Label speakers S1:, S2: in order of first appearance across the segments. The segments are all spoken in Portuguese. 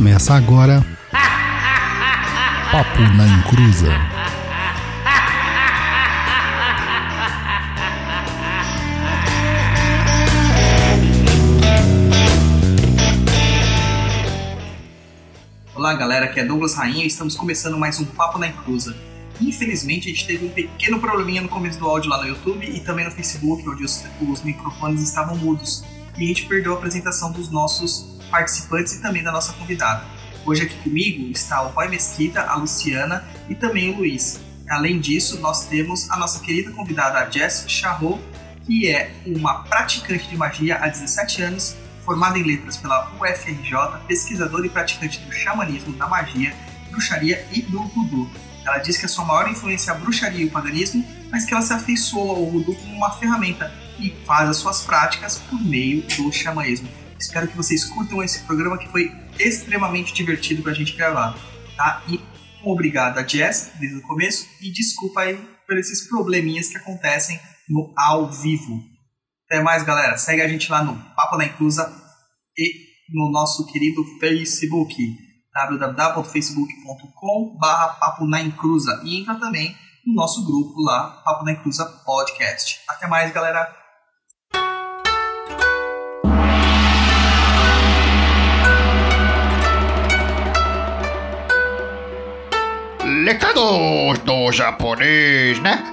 S1: Começa agora. Papo na Encruza.
S2: Olá galera, aqui é Douglas Rainha e estamos começando mais um Papo na Encruza. Infelizmente a gente teve um pequeno probleminha no começo do áudio lá no YouTube e também no Facebook, onde os, os microfones estavam mudos. E a gente perdeu a apresentação dos nossos participantes e também da nossa convidada. Hoje aqui comigo está o Roy Mesquita, a Luciana e também o Luiz. Além disso, nós temos a nossa querida convidada Jess Charrot, que é uma praticante de magia há 17 anos, formada em letras pela UFRJ, pesquisadora e praticante do xamanismo, da magia, bruxaria e do voodoo. Ela diz que a sua maior influência é a bruxaria e o paganismo, mas que ela se afeiçoa ao voodoo como uma ferramenta e faz as suas práticas por meio do xamanismo. Espero que vocês curtam esse programa que foi extremamente divertido pra gente gravar, tá? E obrigado a Jess desde o começo e desculpa aí por esses probleminhas que acontecem no ao vivo. Até mais, galera. Segue a gente lá no Papo na Inclusa e no nosso querido Facebook www.facebook.com Papo na Inclusa e entra também no nosso grupo lá, Papo na Inclusa Podcast. Até mais, galera.
S3: Recados do japonês, né?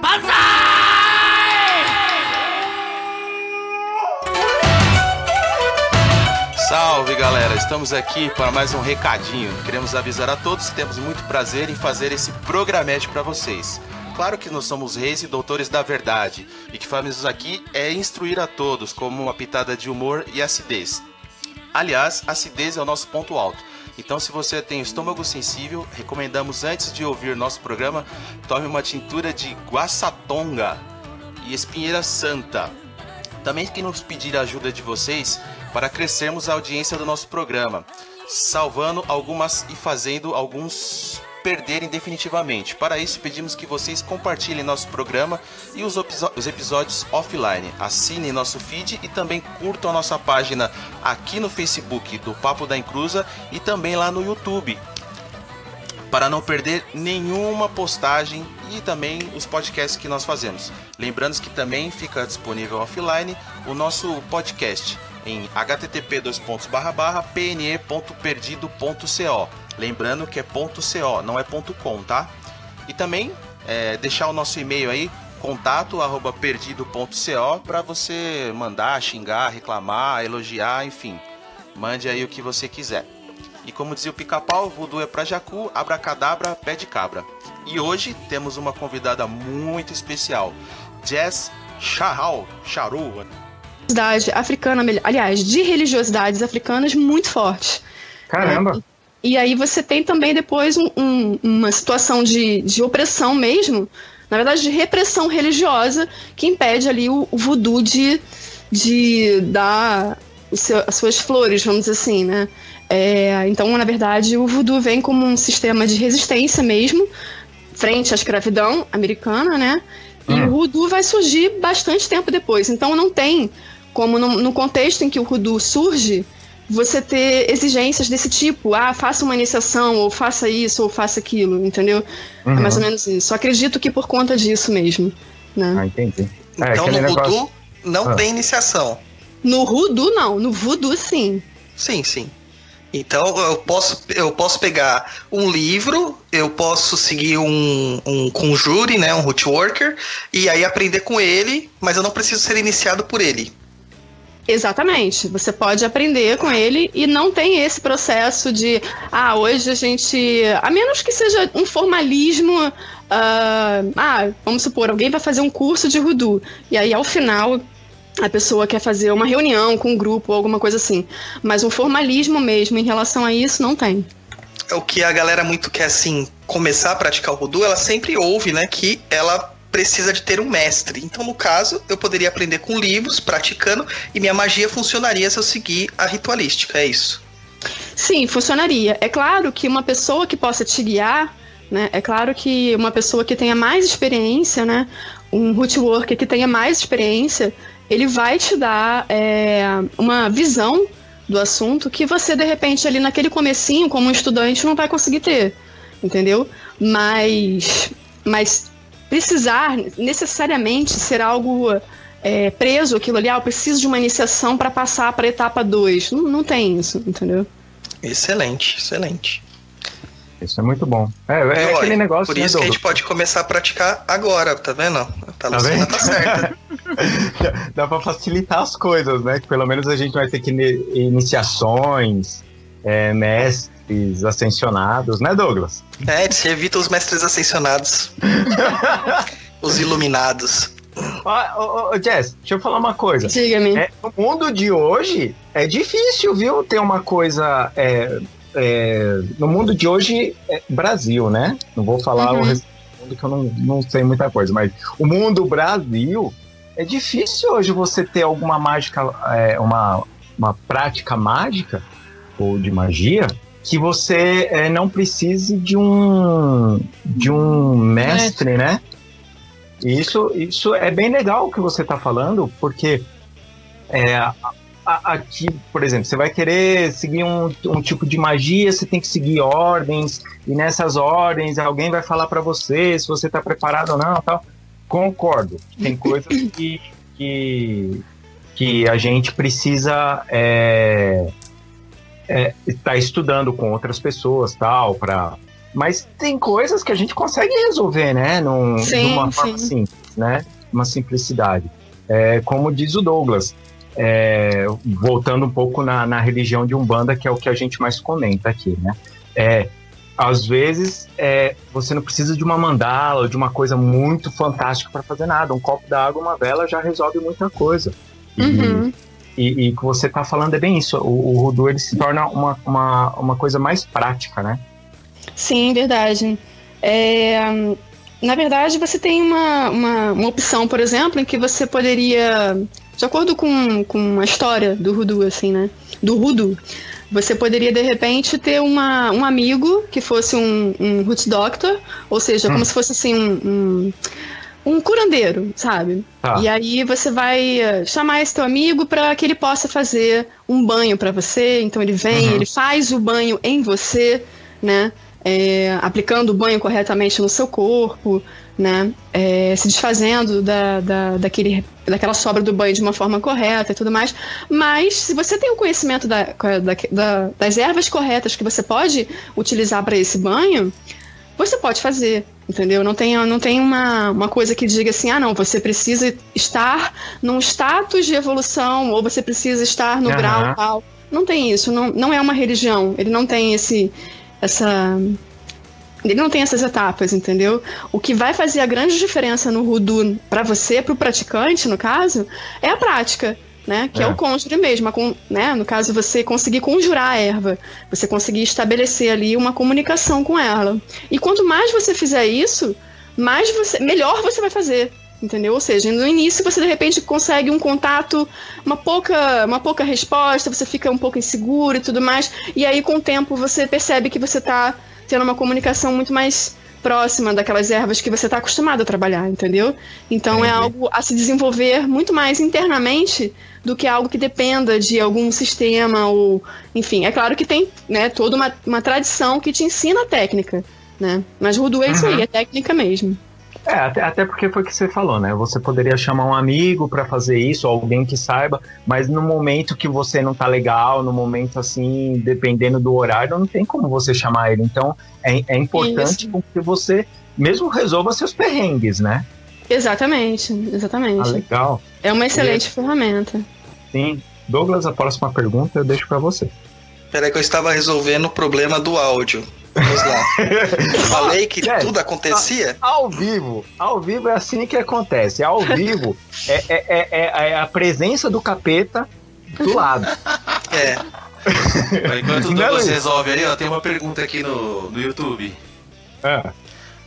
S4: Salve galera, estamos aqui para mais um recadinho. Queremos avisar a todos que temos muito prazer em fazer esse programete para vocês. Claro que nós somos reis e doutores da verdade, e que fazemos aqui é instruir a todos como uma pitada de humor e acidez. Aliás, acidez é o nosso ponto alto. Então, se você tem estômago sensível, recomendamos antes de ouvir nosso programa, tome uma tintura de guaçatonga e espinheira santa. Também queremos pedir a ajuda de vocês para crescermos a audiência do nosso programa, salvando algumas e fazendo alguns perderem definitivamente. Para isso, pedimos que vocês compartilhem nosso programa e os, os episódios offline. Assinem nosso feed e também curtam a nossa página aqui no Facebook do Papo da Encruza e também lá no YouTube. Para não perder nenhuma postagem e também os podcasts que nós fazemos. Lembrando que também fica disponível offline o nosso podcast em http pne.perdido.co. Lembrando que é .co, não é .com, tá? E também é, deixar o nosso e-mail aí, contato arroba perdido.co para você mandar, xingar, reclamar, elogiar, enfim. Mande aí o que você quiser. E como dizia o pica-pau, voodoo é pra jacu, abracadabra, pé de cabra. E hoje temos uma convidada muito especial, Jess Charral, Charu,
S5: religiosidade africana, aliás, de religiosidades africanas muito fortes.
S6: Caramba!
S5: E aí você tem também depois um- um- uma situação de, de opressão mesmo, na verdade de repressão religiosa, que impede ali o, o voodoo de, de dar seu- as suas flores, vamos dizer assim, né? É, então, na verdade, o voodoo vem como um sistema de resistência mesmo, frente à escravidão americana, né? E
S6: Hum.
S5: o voodoo vai surgir bastante tempo depois. Então, não tem como no, no contexto em que o voodoo surge, você ter exigências desse tipo. Ah, faça uma iniciação, ou faça isso, ou faça aquilo, entendeu? É mais ou menos isso. Acredito que por conta disso mesmo. Né?
S6: Ah, entendi. É,
S7: Então no
S6: negócio-
S7: voodoo não
S6: Ah.
S7: tem iniciação.
S5: No voodoo, não. No voodoo, sim.
S7: Sim, sim. Então eu posso, eu posso pegar um livro, eu posso seguir um, um conjure, né, um root worker, e aí aprender com ele, mas eu não preciso ser iniciado por ele.
S5: Exatamente. Você pode aprender com ele e não tem esse processo de, ah, hoje a gente. A menos que seja um formalismo. ah, ah, vamos supor, alguém vai fazer um curso de voodoo. E aí, ao final, a pessoa quer fazer uma reunião com um grupo ou alguma coisa assim. Mas um formalismo mesmo em relação a isso não tem.
S7: O que a galera muito quer, assim, começar a praticar o voodoo, ela sempre ouve, né, que ela precisa de ter um mestre. Então, no caso, eu poderia aprender com livros, praticando, e minha magia funcionaria se eu seguir a ritualística, é isso.
S5: Sim, funcionaria. É claro que uma pessoa que possa te guiar, né? É claro que uma pessoa que tenha mais experiência, né? Um root worker que tenha mais experiência, ele vai te dar é, uma visão do assunto que você, de repente, ali naquele comecinho, como um estudante, não vai conseguir ter, entendeu? Mas, mas precisar necessariamente ser algo é, preso aquilo ali, ah, eu preciso de uma iniciação para passar para a etapa 2. Não, não tem isso, entendeu?
S2: Excelente, excelente.
S6: Isso é muito bom. É, é
S2: Olha,
S6: aquele negócio.
S2: Por
S6: né,
S2: isso que a gente pode começar a praticar agora, tá vendo? Tá,
S6: Tá vendo?
S2: tá certa.
S6: Dá pra facilitar as coisas, né? Que pelo menos a gente vai ter que iniciações, é, mestres ascensionados, né, Douglas?
S2: É, você evita os mestres ascensionados. os iluminados.
S6: Ó, ô, ô, Jess, deixa eu falar uma coisa.
S5: Diga-me.
S6: É, no mundo de hoje é difícil, viu? Ter uma coisa. é, é, no mundo de hoje, é Brasil, né? Não vou falar
S5: Uhum.
S6: o resto do mundo que eu não, não sei muita coisa, mas o mundo Brasil é difícil hoje você ter alguma mágica, é, uma, uma prática mágica ou de magia que você é, não precise de um de um mestre, né? Isso, isso é bem legal o que você está falando, porque é, aqui, por exemplo, você vai querer seguir um, um tipo de magia, você tem que seguir ordens, e nessas ordens alguém vai falar para você se você está preparado ou não, tal. Concordo. Tem coisas que, que, que a gente precisa é, é, estar estudando com outras pessoas, tal, para mas tem coisas que a gente consegue resolver, né? Num,
S5: Sim,
S6: de uma forma
S5: sim.
S6: simples, né? Uma simplicidade. É, como diz o Douglas, é, voltando um pouco na, na religião de Umbanda, que é o que a gente mais comenta aqui, né? É, às vezes é, você não precisa de uma mandala ou de uma coisa muito fantástica para fazer nada. Um copo d'água, uma vela já resolve muita coisa.
S5: Uhum.
S6: e, e o que você está falando é bem isso. O, o Rudu ele se torna uma, uma, uma coisa mais prática, né?
S5: Sim, verdade. É, na verdade, você tem uma, uma, uma opção, por exemplo, em que você poderia, de acordo com, com a história do Rudu, assim, né? Do Rudu, você poderia, de repente, ter uma, um amigo que fosse um, um Root Doctor, ou seja, como se fosse assim, um, um, um curandeiro, sabe?
S6: Tá.
S5: E aí você vai eh, chamar esse teu amigo para que ele possa fazer um banho para você. Então ele vem,
S6: Uhum.
S5: ele faz o banho em você, né? É, aplicando o banho corretamente no seu corpo, né? É, se desfazendo da, da, daquele, daquela sobra do banho de uma forma correta e tudo mais. Mas se você tem o conhecimento da, da- das ervas corretas que você pode utilizar para esse banho, você pode fazer, entendeu? Não tem, não tem uma, uma coisa que diga assim, ah, não, você precisa estar num status de evolução ou você precisa estar no
S6: Aham.
S5: grau tal. Não tem isso, não, não é uma religião. Ele não tem esse, essa, ele não tem essas etapas, entendeu? O que vai fazer a grande diferença no Rudu para você, para o praticante, no caso, é a prática. Né, que é.
S6: É.
S5: o conjure mesmo, con- né, no caso você conseguir conjurar a erva, você conseguir estabelecer ali uma comunicação com ela. E quanto mais você fizer isso, mais você, melhor você vai fazer, entendeu? Ou seja, no início você de repente consegue um contato, uma pouca, uma pouca resposta, você fica um pouco inseguro e tudo mais, e aí com o tempo você percebe que você está tendo uma comunicação muito mais próxima daquelas ervas que você está acostumado a trabalhar, entendeu? Então é algo a se desenvolver muito mais internamente do que algo que dependa de algum sistema ou, enfim, é claro que tem, né, toda uma, uma tradição que te ensina a técnica, né? Mas Rudu é isso
S6: Uhum.
S5: aí, é técnica mesmo.
S6: É, até, até porque foi o que você falou, né? Você poderia chamar um amigo para fazer isso, ou alguém que saiba, mas no momento que você não tá legal, no momento assim, dependendo do horário, não tem como você chamar ele. Então, é, é importante
S5: Isso.
S6: que você mesmo resolva seus perrengues, né?
S5: Exatamente, exatamente.
S6: Ah, legal.
S5: é uma excelente ferramenta.
S6: Sim. Douglas, a próxima pergunta eu deixo para você.
S2: Peraí que eu estava resolvendo o problema do áudio. Vamos lá. Falei que
S6: Gente,
S2: tudo acontecia?
S6: Ao vivo, ao vivo é assim que acontece. Ao vivo é, é, é- é- é a presença do capeta do lado.
S2: É.
S4: Enquanto o
S6: Não,
S4: Douglas
S6: Luiz.
S4: resolve ali, ó, tem uma pergunta aqui no, no YouTube.
S6: Ah,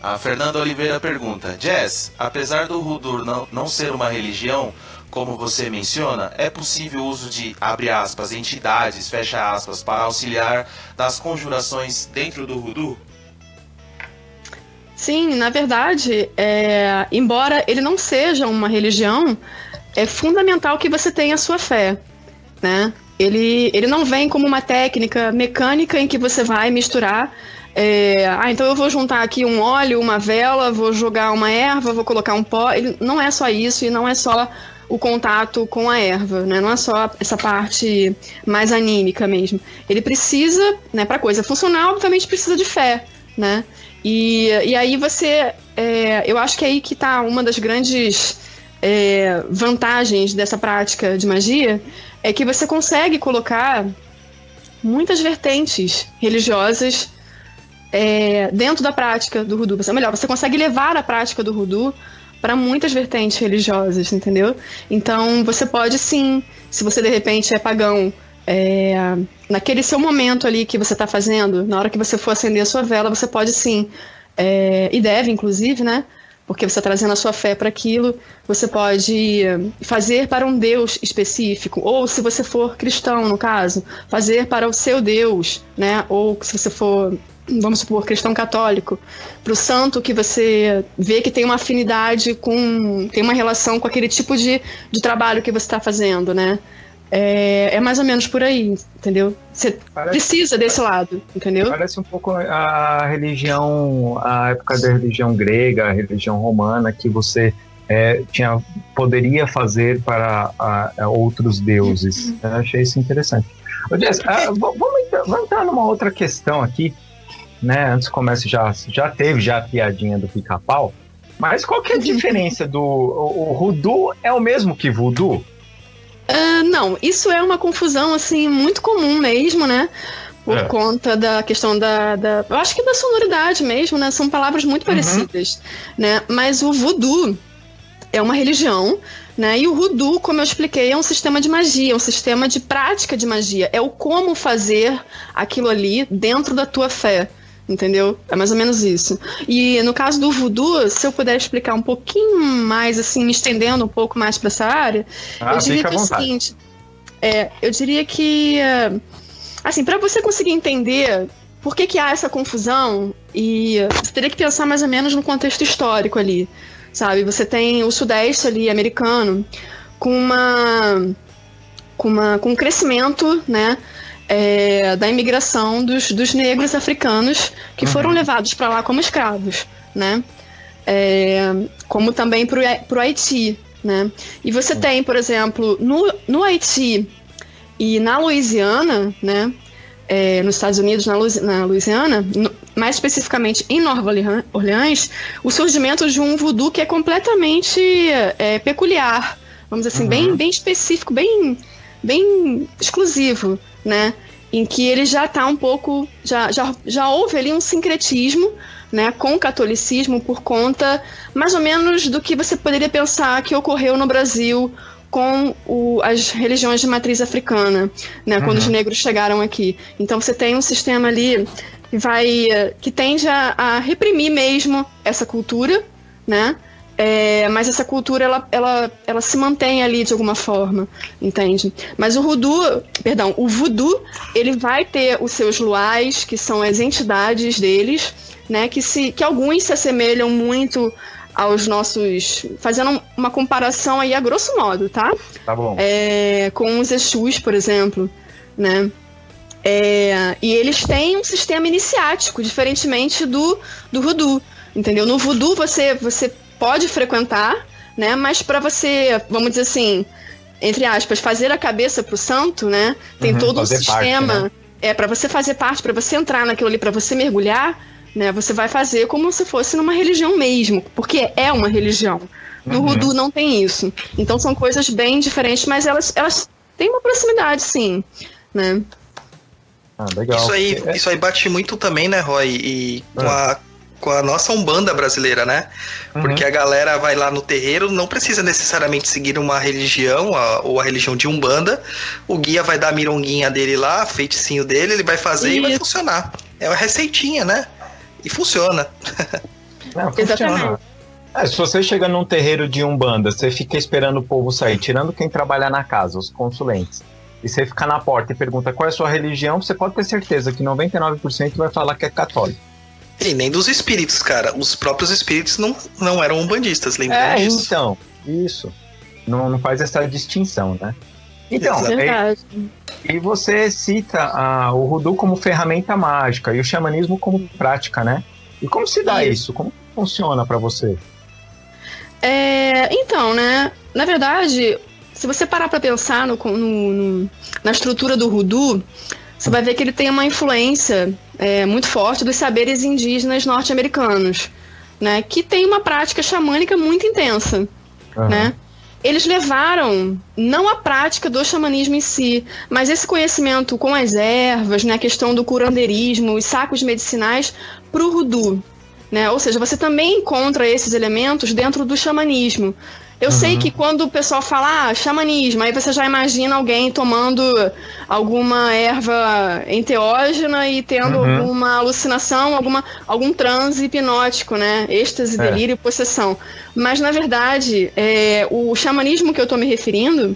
S4: A Fernanda Oliveira pergunta: Jess, apesar do Rudur não, não ser uma religião, como você menciona, é possível o uso de, abre aspas, entidades, fecha aspas, para auxiliar das conjurações dentro do Rudu?
S5: Sim, na verdade, é, embora ele não seja uma religião, é fundamental que você tenha a sua fé, né? Ele, ele não vem como uma técnica mecânica em que você vai misturar. é, ah, então eu vou juntar aqui um óleo, uma vela, vou jogar uma erva, vou colocar um pó. Ele não é só isso e não é só o contato com a erva, né? Não é só essa parte mais anímica mesmo. Ele precisa, né, para coisa funcionar, obviamente precisa de fé, né? E, e aí você, é, eu acho que é aí que tá uma das grandes é, vantagens dessa prática de magia, é que você consegue colocar muitas vertentes religiosas é, dentro da prática do Rudu. Ou melhor, você consegue levar a prática do Rudu para muitas vertentes religiosas, entendeu? Então você pode sim, se você de repente é pagão, é, naquele seu momento ali que você está fazendo, na hora que você for acender a sua vela, você pode sim, é, e deve inclusive, né? Porque você está trazendo a sua fé para aquilo, você pode fazer para um Deus específico, ou se você for cristão, no caso, fazer para o seu Deus, né? Ou se você for vamos supor, cristão católico, para o santo que você vê que tem uma afinidade com, tem uma relação com aquele tipo de, de trabalho que você está fazendo, né? É, é, mais ou menos por aí, entendeu? Você parece, precisa desse lado, entendeu?
S6: Parece um pouco a religião, a época da religião grega, a religião romana, que você é, tinha, poderia fazer para a, a outros deuses. Eu achei isso interessante. Ô, Jess, ah, vamos, vamos entrar numa outra questão aqui né? Antes do começo já, já teve já a piadinha do pica-pau. Mas qual que é a diferença do. O, o Rudu é o mesmo que Voodoo?
S5: Uh, não, isso é uma confusão, assim, muito comum mesmo, né? Por é. conta da questão da, da. Eu acho que da sonoridade mesmo, né? São palavras muito uhum. parecidas, né? Mas o voodoo é uma religião, né? E o Rudu, como eu expliquei, é um sistema de magia, é um sistema de prática de magia. É o como fazer aquilo ali dentro da tua fé entendeu? É mais ou menos isso. E no caso do voodoo, se eu puder explicar um pouquinho mais, assim, me estendendo um pouco mais para essa área, ah, eu diria que é o seguinte, é, eu diria que, assim, para você conseguir entender por que, que há essa confusão, e você teria que pensar mais ou menos no contexto histórico ali, sabe? Você tem o sudeste ali americano com uma com, uma, com um crescimento, né, é, da imigração dos, dos negros africanos que uhum. foram levados para lá como escravos, né? É, como também para o Haiti, né? E você uhum. tem, por exemplo, no, no Haiti e na Louisiana, né? É, nos Estados Unidos, na, na Louisiana, no, mais especificamente em Nova Orleans, o surgimento de um voodoo que é completamente é, peculiar, vamos dizer assim, uhum. bem, bem específico, bem, bem exclusivo né? Em que ele já está um pouco. Já, já, já houve ali um sincretismo né, com o catolicismo por conta mais ou menos do que você poderia pensar que ocorreu no Brasil com o, as religiões de matriz africana, né, uhum. quando os negros chegaram aqui. Então você tem um sistema ali que vai que tende a, a reprimir mesmo essa cultura, né? É, mas essa cultura ela, ela, ela se mantém ali de alguma forma, entende? Mas o voodoo, perdão, o voodoo, ele vai ter os seus luais, que são as entidades deles, né, que se que alguns se assemelham muito aos nossos, fazendo uma comparação aí a grosso modo, tá?
S6: Tá bom.
S5: É, com os Exus, por exemplo, né? É, e eles têm um sistema iniciático, diferentemente do, do voodoo, entendeu? No voodoo você, você pode frequentar, né? Mas para você, vamos dizer assim, entre aspas, fazer a cabeça pro santo, né? Tem uhum, todo um sistema. Parte, né? É para você fazer parte, para você entrar naquilo ali, para você mergulhar, né? Você vai fazer como se fosse numa religião mesmo, porque é uma religião. No uhum. Voodoo não tem isso. Então são coisas bem diferentes, mas elas, elas têm uma proximidade, sim, né?
S2: Ah, legal. Isso aí, isso aí bate muito também, né, Roy? E com ah. a com a nossa Umbanda brasileira, né? Uhum. Porque a galera vai lá no terreiro, não precisa necessariamente seguir uma religião a, ou a religião de Umbanda. O guia vai dar a mironguinha dele lá, feiticinho dele, ele vai fazer e, e vai funcionar. É uma receitinha, né? E funciona.
S6: Não, funciona. É, se você chega num terreiro de Umbanda, você fica esperando o povo sair, tirando quem trabalha na casa, os consulentes. E você fica na porta e pergunta qual é a sua religião, você pode ter certeza que 99% vai falar que é católico.
S2: E nem dos espíritos, cara. Os próprios espíritos não, não eram umbandistas, lembra
S6: é,
S2: disso?
S6: então, isso. Não, não faz essa distinção, né? Então, é, E você cita ah, o Rudu como ferramenta mágica e o xamanismo como prática, né? E como se dá
S5: Isso.
S6: isso? Como funciona pra você?
S5: É, então, né? Na verdade, se você parar pra pensar no, no- no- na estrutura do Rudu, você vai ver que ele tem uma influência é, muito forte dos saberes indígenas norte-americanos, né? Que tem uma prática xamânica muito intensa.
S6: Aham.
S5: né? Eles levaram não a prática do xamanismo em si, mas esse conhecimento com as ervas, né, a questão do curandeirismo, os sacos medicinais para o Rudu. Né? Ou seja, você também encontra esses elementos dentro do xamanismo. Eu sei que quando o pessoal fala ah, xamanismo, aí você já imagina alguém tomando alguma erva enteógena e tendo
S6: Uhum.
S5: alguma alucinação, alguma, algum transe hipnótico, né? Êxtase,
S6: É.
S5: delírio e possessão. Mas, na verdade, é, o xamanismo que eu estou me referindo,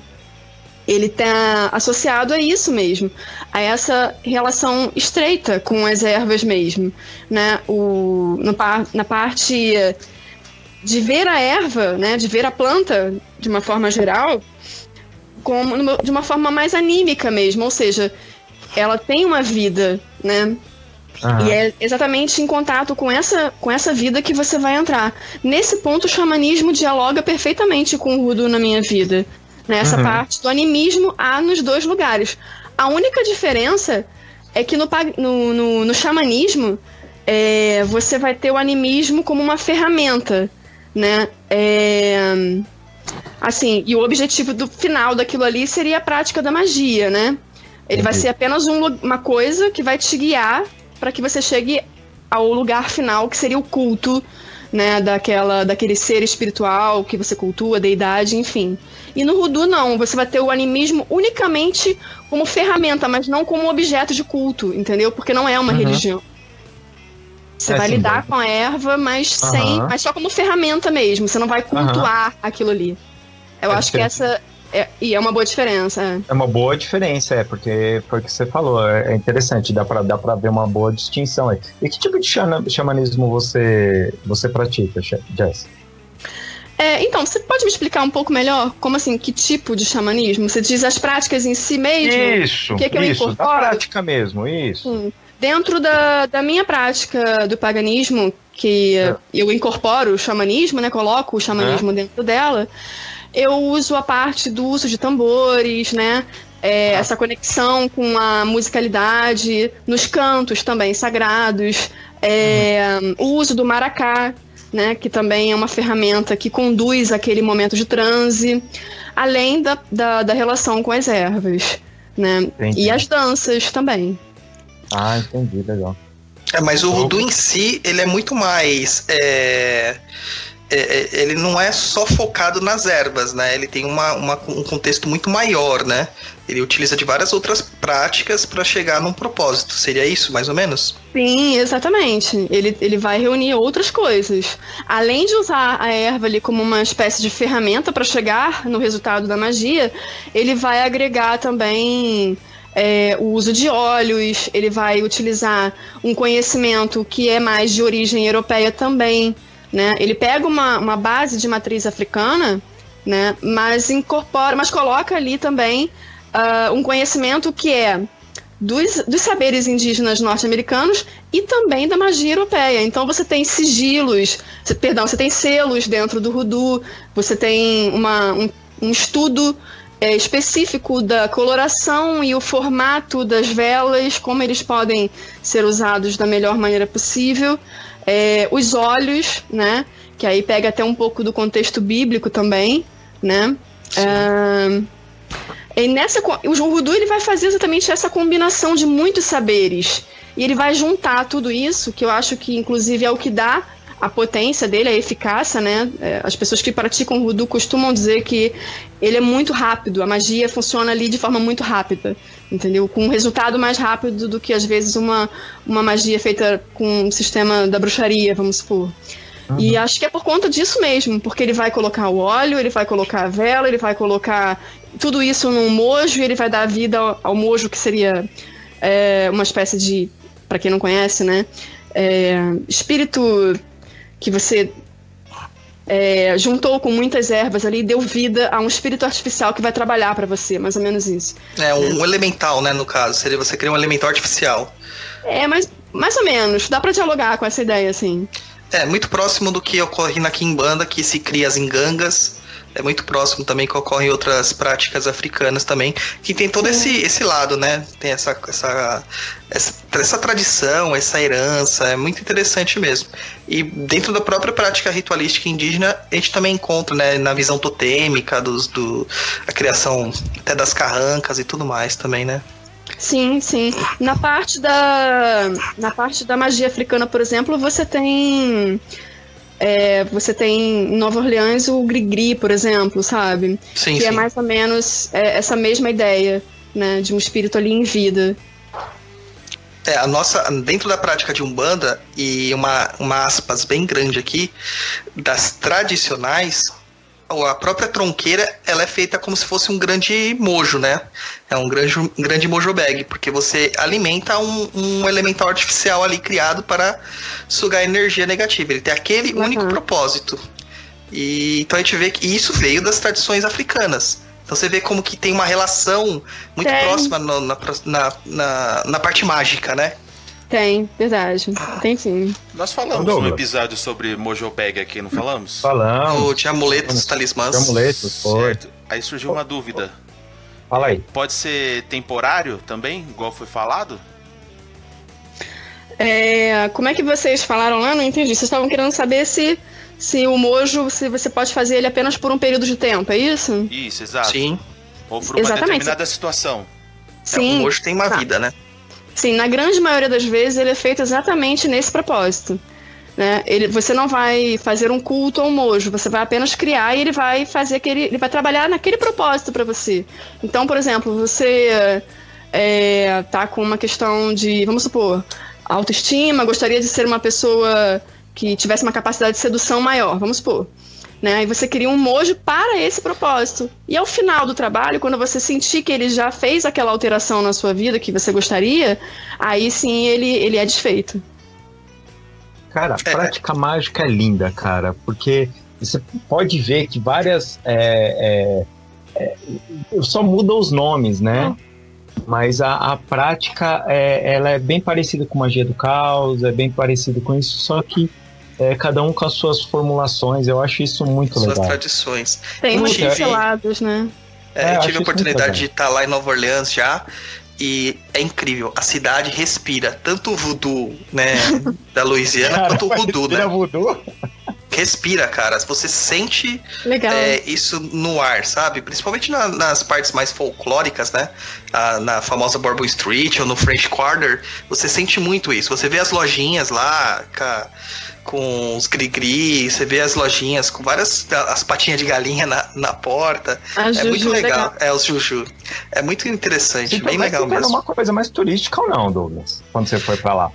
S5: ele está associado a isso mesmo, a essa relação estreita com as ervas mesmo, né? O, no na parte de ver a erva, né, de ver a planta de uma forma geral, como de uma forma mais anímica mesmo, ou seja, ela tem uma vida, né?
S6: Aham.
S5: E é exatamente em contato com essa, com essa vida que você vai entrar. Nesse ponto, o xamanismo dialoga perfeitamente com o Rudu na minha vida. Né? Essa
S6: Uhum.
S5: parte do animismo há nos dois lugares. A única diferença é que no, no, no, no xamanismo é, você vai ter o animismo como uma ferramenta. Né? É, assim, e o objetivo do final daquilo ali seria a prática da magia, né? Ele vai
S6: Entendi.
S5: ser apenas um uma coisa que vai te guiar para que você chegue ao lugar final, que seria o culto, né, daquela, daquele ser espiritual que você cultua, deidade, enfim. E no Rudu não, você vai ter o animismo unicamente como ferramenta, mas não como objeto de culto, entendeu? Porque não é uma
S6: Uhum.
S5: religião. Você
S6: É,
S5: vai lidar com a erva, mas sem,
S6: Aham.
S5: mas só como ferramenta mesmo. Você não vai cultuar aquilo ali. Eu
S6: É
S5: acho que essa é, e é uma boa diferença. é.
S6: É uma boa diferença, é, porque foi o que você falou, é é interessante, dá pra, dá pra ver uma boa distinção aí. E que tipo de xamanismo você, você pratica, Jess?
S5: É, então, você pode me explicar um pouco melhor como assim, que tipo de xamanismo? Você diz as práticas em si mesmo?
S6: Isso,
S5: O que que eu
S6: isso, prática mesmo, isso.
S5: Sim. Dentro da, da minha prática do paganismo, que
S6: É.
S5: eu incorporo o xamanismo, né? Coloco o xamanismo dentro dela, eu uso a parte do uso de tambores, né? é, essa conexão com a musicalidade, nos cantos também sagrados, é, o uso do maracá, né, que também é uma ferramenta que conduz aquele momento de transe, além da, da, da relação com as ervas. Né?
S6: Entendi.
S5: E as danças também.
S6: Ah, entendi, legal.
S2: É, mas o Rudu em si, ele é muito mais. é, é, é, ele não é só focado nas ervas, né? Ele tem uma, uma- um contexto muito maior, né? Ele utiliza de várias outras práticas para chegar num propósito. Seria isso, mais ou menos?
S5: Sim, exatamente. Ele, ele vai reunir outras coisas. Além de usar a erva ali como uma espécie de ferramenta para chegar no resultado da magia, ele vai agregar também é, o uso de óleos, ele vai utilizar um conhecimento que é mais de origem europeia também. Né? Ele pega uma, uma base de matriz africana, né? mas incorpora, mas coloca ali também ah, um conhecimento que é dos, dos saberes indígenas norte-americanos e também da magia europeia. Então você tem sigilos, você- perdão, você tem selos dentro do Rudu, você tem uma, um, um estudo é, específico da coloração e o formato das velas, como eles podem ser usados da melhor maneira possível. É, os olhos, né? Que aí pega até um pouco do contexto bíblico também, né? Ah, e nessa, o João Rudu ele vai fazer exatamente essa combinação de muitos saberes. E ele vai juntar tudo isso, que eu acho que inclusive é o que dá a potência dele, a eficácia, né? É, As pessoas que praticam Rudu costumam dizer que ele é muito rápido, a magia funciona ali de forma muito rápida, entendeu? Com um resultado mais rápido do que às vezes uma, uma magia feita com um sistema da bruxaria, vamos supor. E acho que é por conta disso mesmo, porque ele vai colocar o óleo, ele vai colocar a vela, ele vai colocar tudo isso num mojo e ele vai dar vida ao, ao mojo, que seria é, uma espécie de, para quem não conhece, né? é, espírito que você é, juntou com muitas ervas ali e deu vida a um espírito artificial que vai trabalhar para você, mais ou menos isso.
S2: É, um elemental, né, no caso. Seria você criar um elemental artificial.
S5: É, mas mais ou menos. Dá para dialogar com essa ideia, assim.
S2: É, muito próximo do que ocorre na Kimbanda, que se cria as engangas. É muito próximo também que ocorrem outras práticas africanas também, que tem todo esse, esse lado, né? Tem essa, essa, essa, essa tradição, essa herança, é muito interessante mesmo. E dentro da própria prática ritualística indígena, a gente também encontra, né, na visão totêmica, dos, do, a criação até das carrancas e tudo mais também, né?
S5: Sim, sim. Na parte da na parte da magia africana, por exemplo, você tem é, você tem em Nova Orleans o Grigri, por exemplo, sabe?
S2: Sim,
S5: que
S2: sim.
S5: é mais ou menos é, essa mesma ideia, né, de um espírito ali em vida.
S2: É, a nossa, dentro da prática de Umbanda, e uma, uma aspas bem grande aqui, das tradicionais, a própria tronqueira, ela é feita como se fosse um grande mojo, né? É um grande, um grande mojo bag, porque você alimenta um, um elemental artificial ali criado para sugar energia negativa. Ele tem aquele
S5: Uhum.
S2: único propósito. E então a gente vê que isso veio das tradições africanas. Então você vê como que tem uma relação muito
S5: Tem.
S2: próxima no- na, na, na, na parte mágica, né?
S5: Tem, verdade. Tem sim.
S4: Nós falamos
S6: Ô,
S4: no
S6: Douglas.
S4: episódio sobre Mojobag aqui, não falamos?
S6: Falamos,
S2: O de amuletos, talismãs.
S6: de amuletos, foi.
S4: Certo. Aí surgiu uma dúvida.
S6: Fala aí.
S4: Pode ser temporário também, igual foi falado?
S5: É, como é que vocês falaram lá? Não entendi. Vocês estavam querendo saber se, se o mojo, se você pode fazer ele apenas por um período de tempo, é isso?
S4: Isso, exato.
S2: Sim,
S4: Ou por uma
S5: Exatamente.
S2: é,
S4: determinada situação.
S5: Sim.
S2: o mojo tem uma
S5: Tá.
S2: vida, né?
S5: Sim, na grande maioria das vezes ele é feito exatamente nesse propósito. Né? Ele, você não vai fazer um culto ao mojo, você vai apenas criar e ele vai fazer aquele. Ele vai trabalhar naquele propósito para você. Então, por exemplo, você é, tá com uma questão de, vamos supor, autoestima, gostaria de ser uma pessoa que tivesse uma capacidade de sedução maior, vamos supor. Né? E você cria um mojo para esse propósito. E ao final do trabalho, quando você sentir que ele já fez aquela alteração na sua vida que você gostaria, aí sim ele, ele é desfeito.
S6: Cara, a
S2: É.
S6: prática mágica é linda, cara, porque você pode ver que várias. É, é, é, só muda os nomes, né? Mas a, a prática é, ela é bem parecida com magia do caos, é bem parecida com isso, só que é, cada um com as suas formulações. Eu acho isso muito
S2: Suas
S6: legal.
S2: tradições.
S5: Tem
S2: tive-
S5: pincelados, né?
S2: É,
S6: É, eu
S2: tive a oportunidade de estar lá em Nova Orleans já. E é incrível, a cidade respira tanto o voodoo, né, da Louisiana, quanto o voodoo, né?
S6: Voodoo?
S2: Respira, cara. Você sente
S5: Legal.
S2: é, isso no ar, sabe? Principalmente na- nas partes mais folclóricas, né? Ah, na famosa Bourbon Street ou no French Quarter, você sente muito isso. Você vê as lojinhas lá com os gri-gri, você vê as lojinhas com várias as patinhas de galinha na, na porta.
S5: A
S2: É
S5: Juju,
S2: muito legal. É, os Juju. É muito interessante,
S6: Então
S2: bem legal
S6: se tornar
S2: mesmo.
S6: uma coisa mais turística ou não, Douglas? Quando você foi pra lá?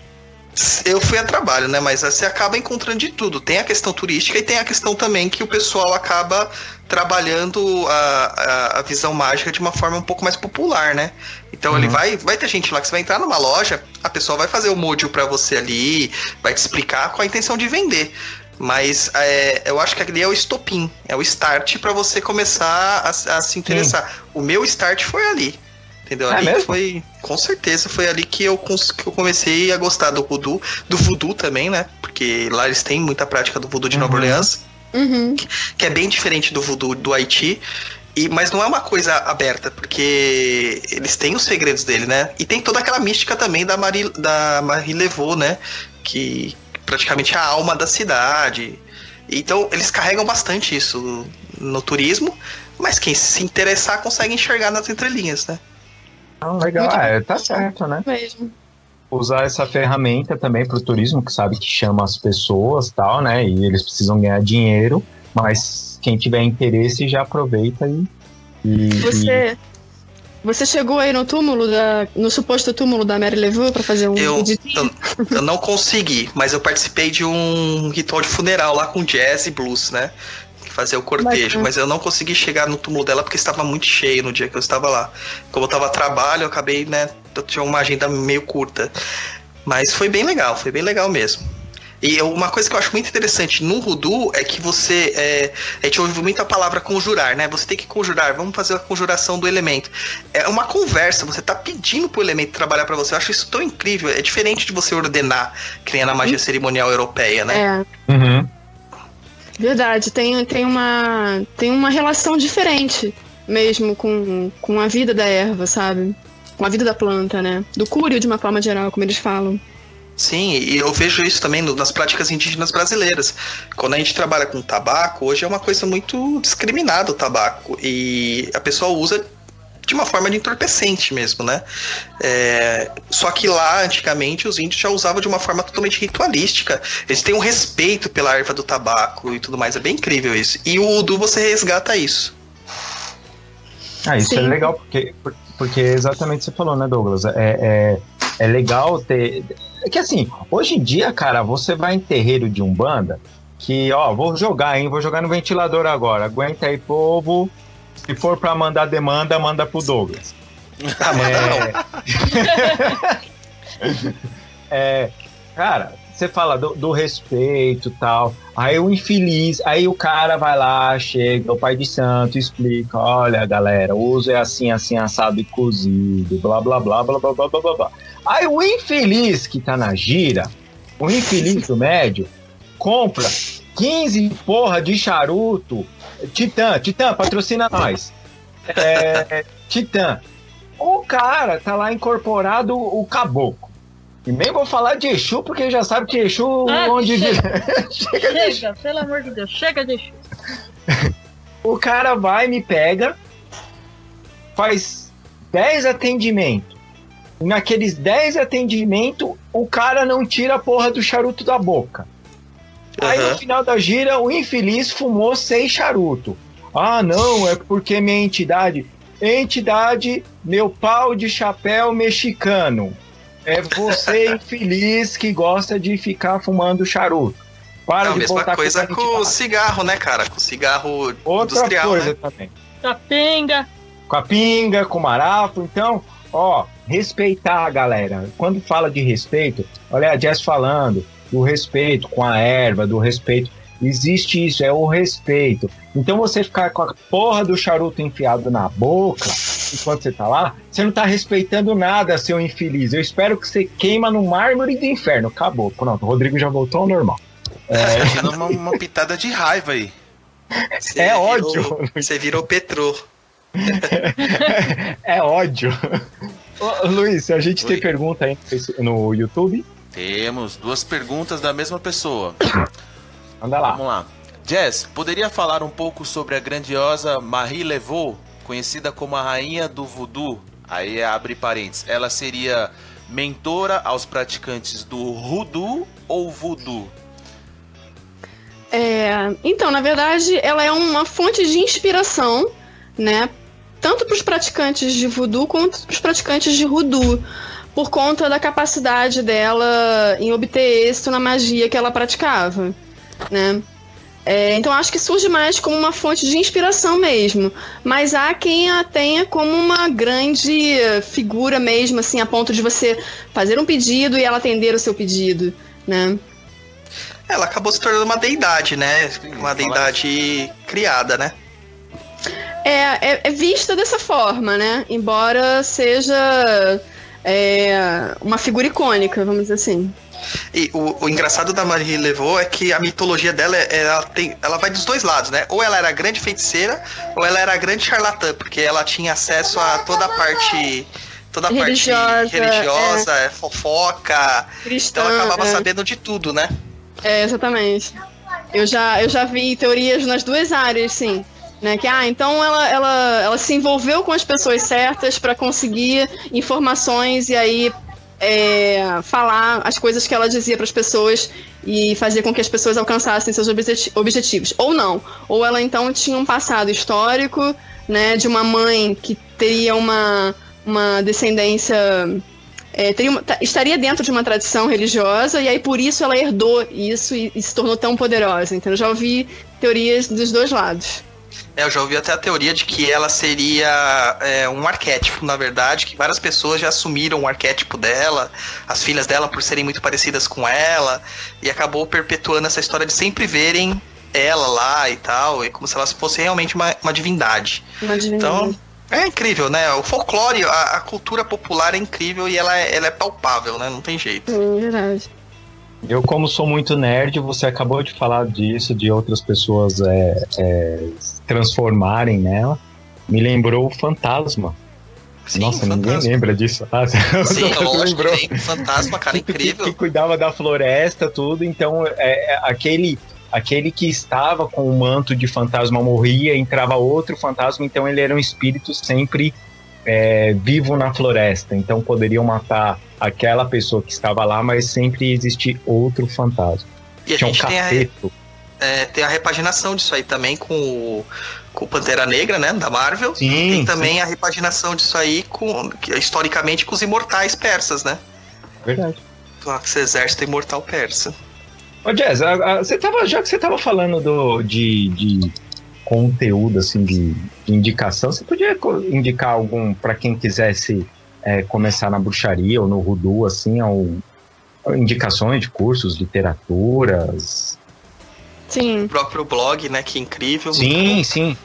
S2: Eu fui a trabalho, né? Mas você acaba encontrando de tudo. Tem a questão turística e tem a questão também que o pessoal acaba trabalhando a, a, a visão mágica de uma forma um pouco mais popular, né? Então ele
S6: Uhum.
S2: vai, vai ter gente lá que você vai entrar numa loja, a pessoa vai fazer o modio pra você ali, vai te explicar com a intenção de vender. Mas é, eu acho que ali é o estopim, é o start pra você começar a, a se interessar. O meu start foi ali. Entendeu?
S6: É
S2: ali
S6: mesmo?
S2: foi. Com certeza foi ali que eu, que eu comecei a gostar do voodoo, do voodoo também, né? Porque lá eles têm muita prática do voodoo de Nova
S6: Uhum.
S2: Orleans,
S5: Uhum.
S2: que é bem diferente do voodoo do Haiti. E, mas não é uma coisa aberta, porque eles têm os segredos dele, né? E tem toda aquela mística também da Marie, da Marie Levaux, né? Que praticamente é a alma da cidade. Então eles carregam bastante isso no turismo, mas quem se interessar consegue enxergar nas entrelinhas, né?
S6: Ah, legal.
S5: Muito
S6: É, tá certo, né?
S5: Mesmo.
S6: Usar essa ferramenta também pro turismo, que sabe que chama as pessoas tal, né? E eles precisam ganhar dinheiro, mas quem tiver interesse já aproveita e. e- e-
S5: Você, você chegou aí no túmulo, da, no suposto túmulo da Mary Levaux pra fazer um
S2: Eu, eu, eu não consegui, mas eu participei de um ritual de funeral lá com jazz e blues, né? Fazer o cortejo,
S5: Bacana.
S2: mas eu não consegui chegar no túmulo dela porque estava muito cheio no dia que eu estava lá. Como eu estava a trabalho, eu acabei, né? Eu tinha uma agenda meio curta. Mas foi bem legal, foi bem legal mesmo. E uma coisa que eu acho muito interessante no Voodoo é que você. É, a gente ouve muito a palavra conjurar, né? Você tem que conjurar, vamos fazer a conjuração do elemento. É uma conversa, você tá pedindo pro elemento trabalhar para você. Eu acho isso tão incrível. É diferente de você ordenar, que nem na magia cerimonial europeia, né?
S5: É.
S6: Uhum.
S5: Verdade, tem, tem, uma, tem uma relação diferente mesmo com, com a vida da erva, sabe? Com a vida da planta, né? Do cúrio de uma forma geral, como eles falam.
S2: Sim, e eu vejo isso também no- nas práticas indígenas brasileiras. Quando a gente trabalha com tabaco, hoje é uma coisa muito discriminada o tabaco. E a pessoa usa de uma forma de entorpecente mesmo, né? É, só que lá, antigamente, os índios já usavam de uma forma totalmente ritualística. Eles têm um respeito pela erva do tabaco e tudo mais. É bem incrível isso. E o Udu você resgata isso.
S6: Ah, isso é
S5: Sim.
S6: legal, porque, por- porque é exatamente o que você falou, né, Douglas? É, é, é legal ter. É que assim, hoje em dia, cara, você vai em terreiro de Umbanda, que, ó, vou jogar, hein? Vou jogar no ventilador agora. Aguenta aí, povo. Se for pra mandar demanda, manda pro Douglas. É, é, cara, você fala do, do respeito tal. Aí o infeliz, aí o cara vai lá, chega, o pai de santo, explica: olha, galera, o uso é assim, assim, assado e cozido, blá, blá, blá, blá, blá, blá, blá, blá. Aí o infeliz que tá na gira, o infeliz do médio, compra 15 porra de charuto. Titã, Titã, patrocina nós. É, Titã. O cara tá lá incorporado o caboclo. E nem vou falar de Exu, porque já sabe que Exu,
S8: Ah,
S6: onde
S8: chega.
S6: chega de
S8: Chega, pelo amor de Deus, chega de Exu.
S6: O cara vai, me pega, faz 10 atendimentos. E naqueles 10 atendimentos, o cara não tira a porra do charuto da boca. Aí no final da gira, o infeliz fumou seis charutos. Ah, não, é porque minha entidade. Entidade, meu pau de chapéu mexicano. É você infeliz que gosta de ficar fumando charuto. Para
S2: É a
S6: de
S2: mesma
S6: botar
S2: coisa com o cigarro, né, cara? Com o cigarro
S6: Outra
S2: industrial,
S6: coisa
S2: né?
S6: também.
S8: Da pinga.
S6: com a pinga, com o marapo. Então, ó, respeitar a galera. Quando fala de respeito, olha a Jess falando do respeito com a erva, do respeito. Existe isso, é o respeito. Então você ficar com a porra do charuto enfiado na boca enquanto você tá lá, você não tá respeitando nada, seu infeliz. Eu espero que você queima no mármore do inferno. Acabou. Pronto, o Rodrigo já voltou ao normal.
S4: Tá sentindo uma, uma pitada de raiva aí.
S2: Você
S6: É
S2: virou-
S6: ódio.
S2: Você virou Petrô.
S6: É ódio. Ô, Luiz, a gente
S4: Oi.
S6: tem pergunta aí no YouTube.
S4: Temos duas perguntas da mesma pessoa.
S6: Anda lá.
S4: Vamos lá. Jess, poderia falar um pouco sobre a grandiosa Marie Laveau, conhecida como a rainha do voodoo? Aí abre parênteses. Ela seria mentora aos praticantes do hoodoo ou voodoo?
S5: É, então, na verdade, ela é uma fonte de inspiração, né? Tanto para os praticantes de voodoo quanto para os praticantes de hoodoo, por conta da capacidade dela em obter êxito na magia que ela praticava, né? É, então acho que surge mais como uma fonte de inspiração mesmo, mas há quem a tenha como uma grande figura mesmo, assim, a ponto de você fazer um pedido e ela atender o seu pedido, né?
S2: Ela acabou se tornando uma deidade, né? Uma deidade criada, né?
S5: É, é, é vista dessa forma, né? Embora seja é, uma figura icônica, vamos dizer assim.
S2: E o, o engraçado da Marie Laveau é que a mitologia dela, é- ela, tem, ela vai dos dois lados, né? Ou ela era grande feiticeira, ou ela era grande charlatã, porque ela tinha acesso a toda a parte. Toda a
S5: Religiosa,
S2: parte religiosa, é, fofoca.
S5: Cristã.
S2: Então ela acabava
S5: é,
S2: sabendo de tudo, né?
S5: é, exatamente. Eu já, eu já vi teorias nas duas áreas, sim. Né, que, ah, então ela, ela, ela se envolveu com as pessoas certas para conseguir informações e aí é, falar as coisas que ela dizia para as pessoas e fazer com que as pessoas alcançassem seus objeti- objetivos. Ou não. Ou ela então tinha um passado histórico, né, de uma mãe que teria uma, uma descendência. é, uma- ta- estaria dentro de uma tradição religiosa e aí por isso ela herdou isso e, e se tornou tão poderosa. Então eu já ouvi teorias dos dois lados.
S2: É, eu já ouvi até a teoria de que ela seria é, um arquétipo, na verdade, que várias pessoas já assumiram o arquétipo dela, as filhas dela por serem muito parecidas com ela, e acabou perpetuando essa história de sempre verem ela lá e tal, e como se ela fosse realmente uma, uma divindade.
S5: Uma divindade.
S2: Então, é incrível, né? O folclore, a, a cultura popular é incrível e ela é, ela é palpável, né? Não tem jeito.
S5: É verdade.
S6: Eu, como sou muito nerd, você acabou de falar disso, de outras pessoas é, é, transformarem nela. Me lembrou o Fantasma.
S2: Sim,
S6: Nossa, ninguém
S2: fantasma.
S6: lembra disso. Ah,
S2: Sim, lógico,
S6: lembrou.
S2: tem fantasma, cara,
S6: que, que-
S2: incrível.
S6: que cuidava da floresta, tudo. Então, é, é, aquele, aquele que estava com o manto de fantasma morria, entrava outro fantasma, então ele era um espírito sempre é, vivo na floresta. Então, poderiam matar aquela pessoa que estava lá, mas sempre existia outro fantasma.
S2: E a
S6: Tinha um
S2: gente tem a. é, tem a repaginação disso aí também com o, com o Pantera Negra, né? Da Marvel.
S6: Sim,
S2: Tem também a repaginação disso aí com, historicamente com os imortais persas, né?
S6: verdade.
S2: Com esse exército imortal persa.
S6: Ô, Jazz, a- a- você tava, já que você tava falando do, de, de conteúdo, assim, de, de indicação, você podia indicar algum para quem quisesse é, começar na bruxaria ou no voodoo, assim, ou indicações de cursos, literaturas?
S5: Sim.
S2: O próprio blog, né? Que incrível.
S6: Sim, sim.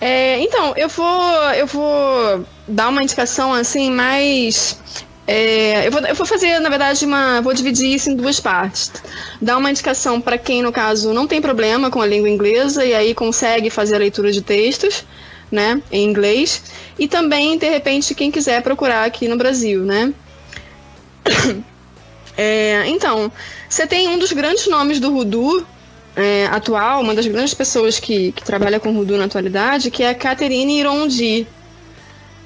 S5: É, então, eu vou, eu vou dar uma indicação assim mais. é, eu, vou, eu vou fazer, na verdade, uma. Vou dividir isso em duas partes. Dar uma indicação para quem, no caso, não tem problema com a língua inglesa e aí consegue fazer a leitura de textos, né, em inglês. E também, de repente, quem quiser procurar aqui no Brasil, né. É, então, você tem um dos grandes nomes do Voodoo é, atual, uma das grandes pessoas que, que trabalha com Voodoo na atualidade, que é a Catherine Irondi.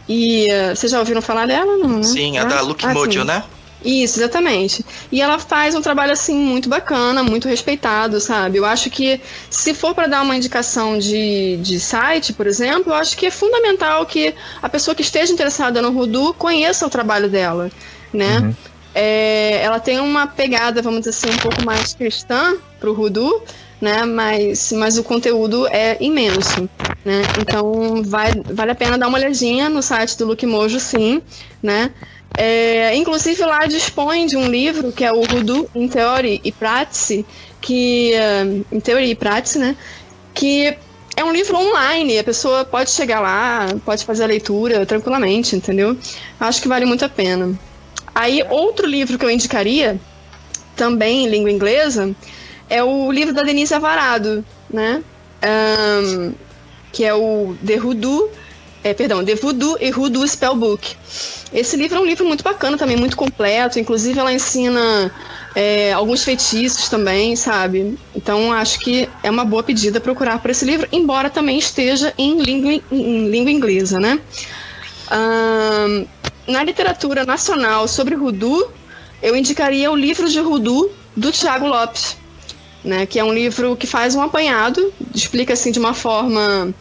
S5: E uh, vocês já ouviram falar dela? Não, né?
S2: Sim, a
S5: Ah,
S2: da Luke
S5: ah,
S2: Mojo, né?
S5: Isso, exatamente. E ela faz um trabalho assim muito bacana, muito respeitado, sabe? Eu acho que se for para dar uma indicação de, de site, por exemplo, eu acho que é fundamental que a pessoa que esteja interessada no Voodoo conheça o trabalho dela, né?
S6: Uhum.
S5: É, ela tem uma pegada, vamos dizer assim, um pouco mais cristã pro Voodoo, né? Mas, mas o conteúdo é imenso, né? Então vai, vale a pena dar uma olhadinha no site do Luke Mojo, sim, né? É, inclusive lá dispõe de um livro que é o Voodoo em Theory e Practice, que eh, em teoria e prática, né? Que é um livro online, a pessoa pode chegar lá, pode fazer a leitura tranquilamente, entendeu? Acho que vale muito a pena. Aí, outro livro que eu indicaria, também em língua inglesa, é o livro da Denise Avarado, né? Ahn, que é o The Voodoo, é, perdão, The Voodoo e Voodoo Spellbook. Esse livro é um livro muito bacana também, muito completo. Inclusive, ela ensina é, alguns feitiços também, sabe? Então, acho que é uma boa pedida procurar por esse livro, embora também esteja em língua, em língua inglesa, né? Ahn, na literatura nacional sobre Voodoo, eu indicaria o livro de Voodoo do Tiago Lopes, né? Que é um livro que faz um apanhado, explica assim de uma forma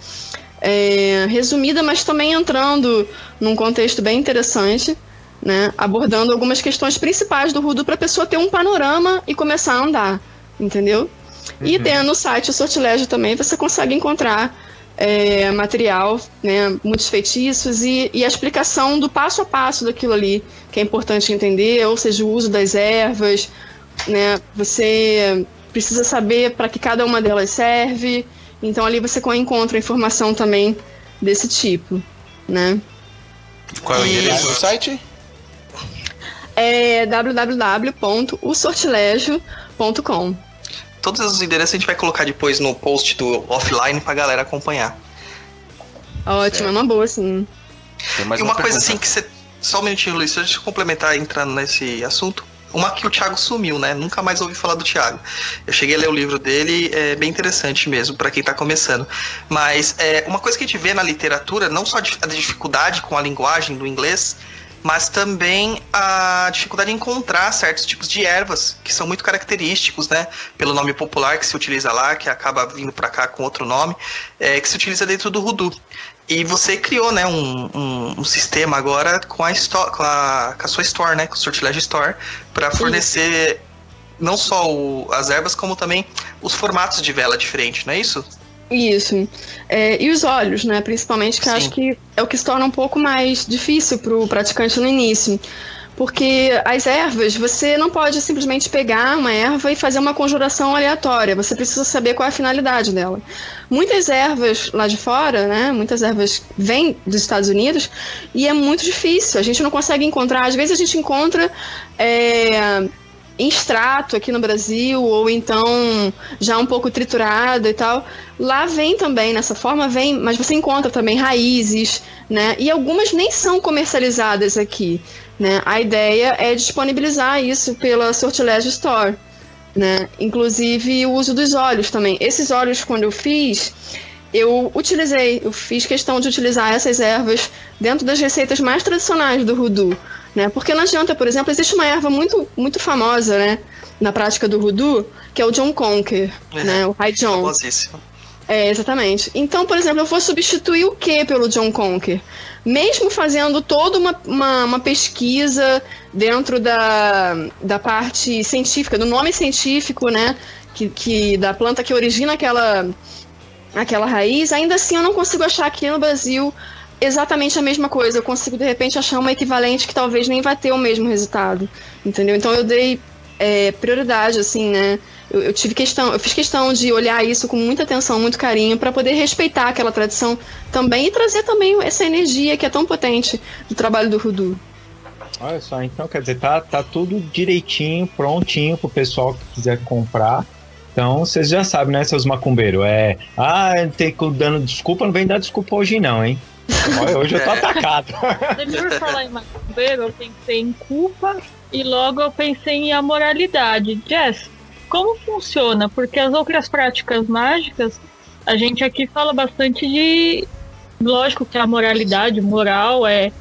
S5: é, resumida, mas também entrando num contexto bem interessante, né? Abordando algumas questões principais do Voodoo para a pessoa ter um panorama e começar a andar, entendeu? E tendo no site o Sortilégio também, você consegue encontrar é, material, né, muitos feitiços e, e a explicação do passo a passo daquilo ali, que é importante entender, ou seja, o uso das ervas, né, você precisa saber para que cada uma delas serve, então ali você encontra informação também desse tipo, né.
S4: Qual é o endereço do site?
S5: É www.osortilégio.com
S2: Todos os endereços a gente vai colocar depois no post do offline pra galera acompanhar.
S5: Ótimo, é uma boa, sim.
S4: Tem mais
S2: e uma, coisa
S4: pergunta.
S2: assim que você. Só um minutinho, Luiz, deixa eu complementar entrando nesse assunto. Uma que o Thiago sumiu, né? Nunca mais ouvi falar do Thiago. Eu cheguei a ler o livro dele, é bem interessante mesmo, pra quem tá começando. Mas é, uma coisa que a gente vê na literatura, não só a dificuldade com a linguagem do inglês, mas também a dificuldade em encontrar certos tipos de ervas que são muito característicos, né? Pelo nome popular que se utiliza lá, que acaba vindo pra cá com outro nome, é, que se utiliza dentro do Voodoo. E você criou, né, um, um, um sistema agora com a, com, a, com a sua store, né, com o Sortilégio Store, para fornecer não só o- as ervas, como também os formatos de vela diferentes, não é isso?
S5: Isso. É, e os olhos, né? Principalmente, que eu
S2: Sim.
S5: acho que é o que se torna um pouco mais difícil pro praticante no início. Porque as ervas, você não pode simplesmente pegar uma erva e fazer uma conjuração aleatória. Você precisa saber qual é a finalidade dela. Muitas ervas lá de fora, né? Muitas ervas vêm dos Estados Unidos e é muito difícil. A gente não consegue encontrar. Às vezes a gente encontra é, em extrato aqui no Brasil, ou então já um pouco triturado e tal. Lá vem também, nessa forma vem, mas você encontra também raízes, né? E algumas nem são comercializadas aqui, né? A ideia é disponibilizar isso pela Sortilégio Store, né? Inclusive o uso dos óleos também. Esses óleos, quando eu fiz, eu utilizei, eu fiz questão de utilizar essas ervas dentro das receitas mais tradicionais do Voodoo, né? Porque não adianta, por exemplo, existe uma erva muito, muito famosa, né? Na prática do Voodoo, que é o John Conker,
S2: É.
S5: né? O High John.
S2: Famosíssimo.
S5: É, exatamente. Então, por exemplo, eu vou substituir o que pelo John Conker? Mesmo fazendo toda uma, uma, uma pesquisa dentro da, da parte científica, do nome científico, né? Que, que, da planta que origina aquela, aquela raiz, ainda assim eu não consigo achar aqui no Brasil exatamente a mesma coisa. Eu consigo, de repente, achar uma equivalente que talvez nem vai ter o mesmo resultado. Entendeu? Então eu dei é, prioridade, assim, né? Eu, eu tive questão, eu fiz questão de olhar isso com muita atenção, muito carinho, para poder respeitar aquela tradição também e trazer também essa energia que é tão potente do trabalho do Rudu.
S6: Olha só, então quer dizer, tá, tá tudo direitinho, prontinho pro pessoal que quiser comprar. Então vocês já sabem, né, seus macumbeiros? É. Ah, tem que dando desculpa, não vem dar desculpa hoje não, hein? Hoje eu tô atacado.
S8: Depois de falar em macumbeiro, eu pensei em culpa e logo eu pensei em amoralidade. Jess, como funciona? Porque as outras práticas mágicas, a gente aqui fala bastante de. Lógico que a moralidade, moral, é,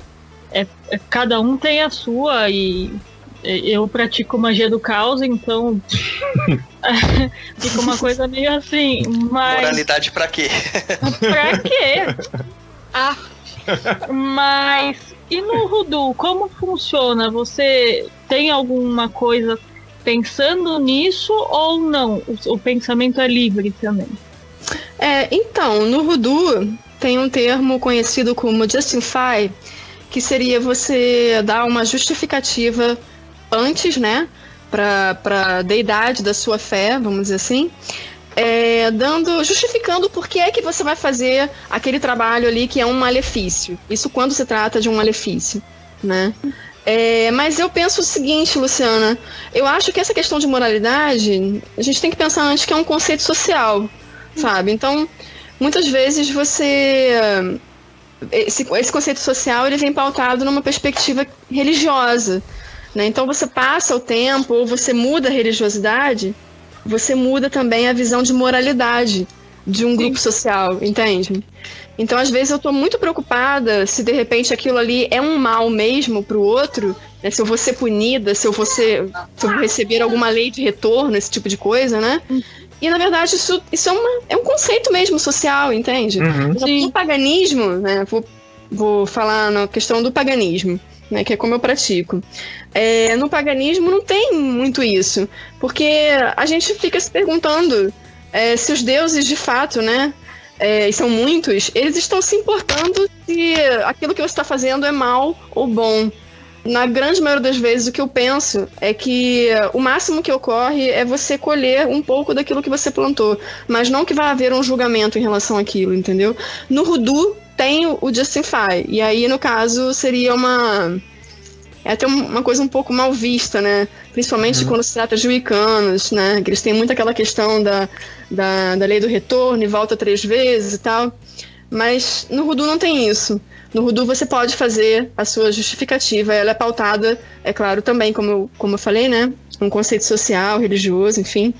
S8: é, é- Cada um tem a sua e. Eu pratico magia do caos, então. fica uma coisa meio assim. Mas.
S2: Moralidade pra quê?
S8: Pra quê? Ah, mas e no Rudu, como funciona? Você tem alguma coisa pensando nisso ou não? O, o pensamento é livre também.
S5: É, então, no Voodoo tem um termo conhecido como justify, que seria você dar uma justificativa antes, né, para a deidade da sua fé, vamos dizer assim, é, dando, justificando por que é que você vai fazer aquele trabalho ali que é um malefício. Isso quando se trata de um malefício, né? É, mas eu penso o seguinte, Luciana, eu acho que essa questão de moralidade, a gente tem que pensar antes que é um conceito social, sabe? Então, muitas vezes você esse, esse conceito social ele vem pautado numa perspectiva religiosa, né? Então você passa o tempo ou você muda a religiosidade, você muda também a visão de moralidade de um grupo social, entende? Então, às vezes, eu tô muito preocupada se de repente aquilo ali é um mal mesmo pro outro, né? se eu vou ser punida, se eu vou, ser, se eu vou receber alguma lei de retorno, esse tipo de coisa, né? E na verdade, isso, isso é, uma, é um conceito mesmo social, entende?
S6: Uhum.
S5: No paganismo, né? Vou, vou falar na questão do paganismo, né? Que é como eu pratico. É, no paganismo não tem muito isso, porque a gente fica se perguntando é, se os deuses de fato, né? É, e são muitos, eles estão se importando se aquilo que você está fazendo é mal ou bom. Na grande maioria das vezes, o que eu penso é que o máximo que ocorre é você colher um pouco daquilo que você plantou, mas não que vai haver um julgamento em relação àquilo, entendeu? No Rudu tem o Justify, e aí, no caso, seria uma. É até um- uma coisa um pouco mal vista, né? Principalmente quando se trata de wiccanos, né? Que eles têm muito aquela questão da, da, da lei do retorno e volta três vezes e tal. Mas no Rudu não tem isso. No Rudu você pode fazer a sua justificativa. Ela é pautada, é claro, também, como eu, como eu falei, né? Um conceito social, religioso, enfim.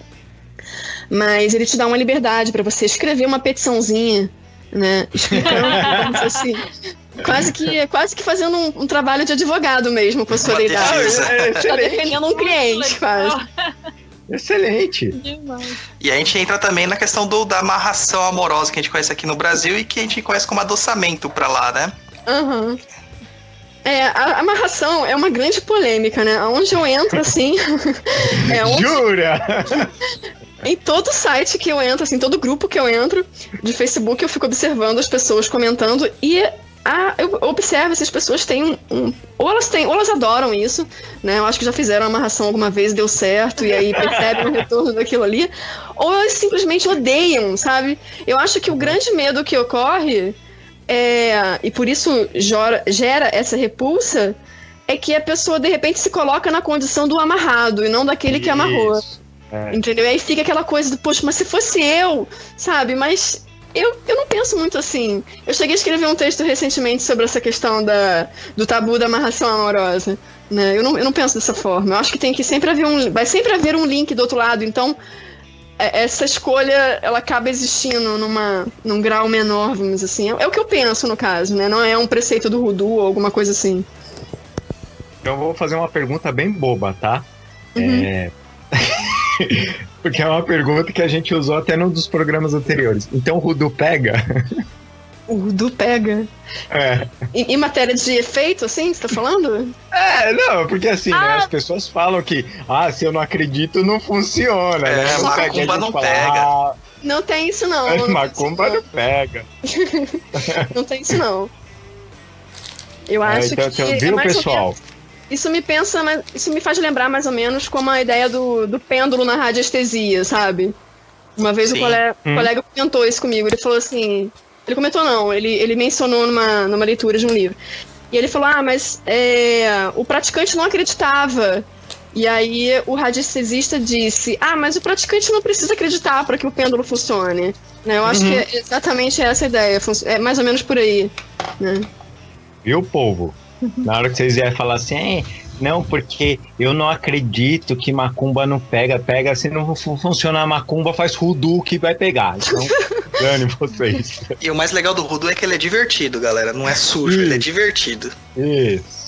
S5: Mas ele te dá uma liberdade para você escrever uma petiçãozinha, né? Explicando, assim. Quase que, quase que fazendo um, um trabalho de advogado mesmo com a deidade.
S2: defesa.
S6: É,
S5: Tá defendendo um cliente, quase.
S6: excelente.
S8: Demais.
S2: E a gente entra também na questão do, da amarração amorosa que a gente conhece aqui no Brasil e que a gente conhece como adoçamento pra lá, né?
S5: Aham. É, a amarração é uma grande polêmica, né? Onde eu entro, assim. é onde
S6: Jura?
S5: Em todo site que eu entro, assim, todo grupo que eu entro de Facebook, eu fico observando as pessoas comentando e a, eu observo se as pessoas têm um, Ou elas têm, ou elas adoram isso, né? Eu acho que já fizeram a amarração alguma vez, deu certo, e aí percebem o retorno daquilo ali. Ou elas simplesmente odeiam, sabe? Eu acho que o grande medo que ocorre é. E por isso gera, gera essa repulsa é que a pessoa de repente se coloca na condição do amarrado e não daquele que amarrou.
S6: Isso. É.
S5: Entendeu? E aí fica aquela coisa do, poxa, mas se fosse eu, sabe? Mas eu, eu não penso muito assim. Eu cheguei a escrever um texto recentemente sobre essa questão da, do tabu da amarração amorosa. Né? Eu, não, eu não penso dessa forma. Eu acho que tem que sempre haver um. Vai sempre haver um link do outro lado. Então, é- essa escolha ela acaba existindo numa, num grau menor, vamos dizer assim. É, é o que eu penso no caso, né? Não é um preceito do Rudu ou alguma coisa assim.
S6: Então eu vou fazer uma pergunta bem boba, tá?
S5: Uhum.
S6: É... Porque é uma pergunta que a gente usou até num dos programas anteriores. Então o Rudu pega?
S5: O Rudu pega.
S6: É.
S5: Em, em matéria de efeito, assim, você tá falando?
S6: É, não, porque assim, né?
S8: Ah.
S6: As pessoas falam que, ah, se eu não acredito, não funciona.
S2: É,
S6: né?
S2: Macumba não
S6: fala,
S2: pega.
S6: Ah,
S5: Não tem isso, não. isso,
S6: macumba
S5: não.
S6: não pega.
S5: Não tem isso, não. Eu
S6: É,
S5: acho
S6: então,
S5: que.
S6: então,
S5: é
S6: viu,
S5: ou
S6: pessoal?
S5: menos- Isso me pensa, mas isso me faz lembrar mais ou menos como a ideia do, do pêndulo na radiestesia, sabe? Uma vez o colega,
S6: Hum.
S5: o colega comentou isso comigo. Ele falou assim. Ele comentou não, ele, ele mencionou numa, numa leitura de um livro. E ele falou: Ah, mas é, o praticante não acreditava. E aí o radiestesista disse: Ah, mas o praticante não precisa acreditar para que o pêndulo funcione. Né, eu acho
S6: Uhum.
S5: que é exatamente essa a ideia. É mais ou menos por aí. Né?
S6: Viu, povo? Na hora que vocês vierem falar assim, "É, não, porque eu não acredito que macumba não pega, pega, se não fu- funcionar macumba, faz rudu que vai pegar. Então, dane vocês.
S2: E o mais legal do Rudu é que ele é divertido, galera. Não é sujo, ele é divertido.
S6: Isso.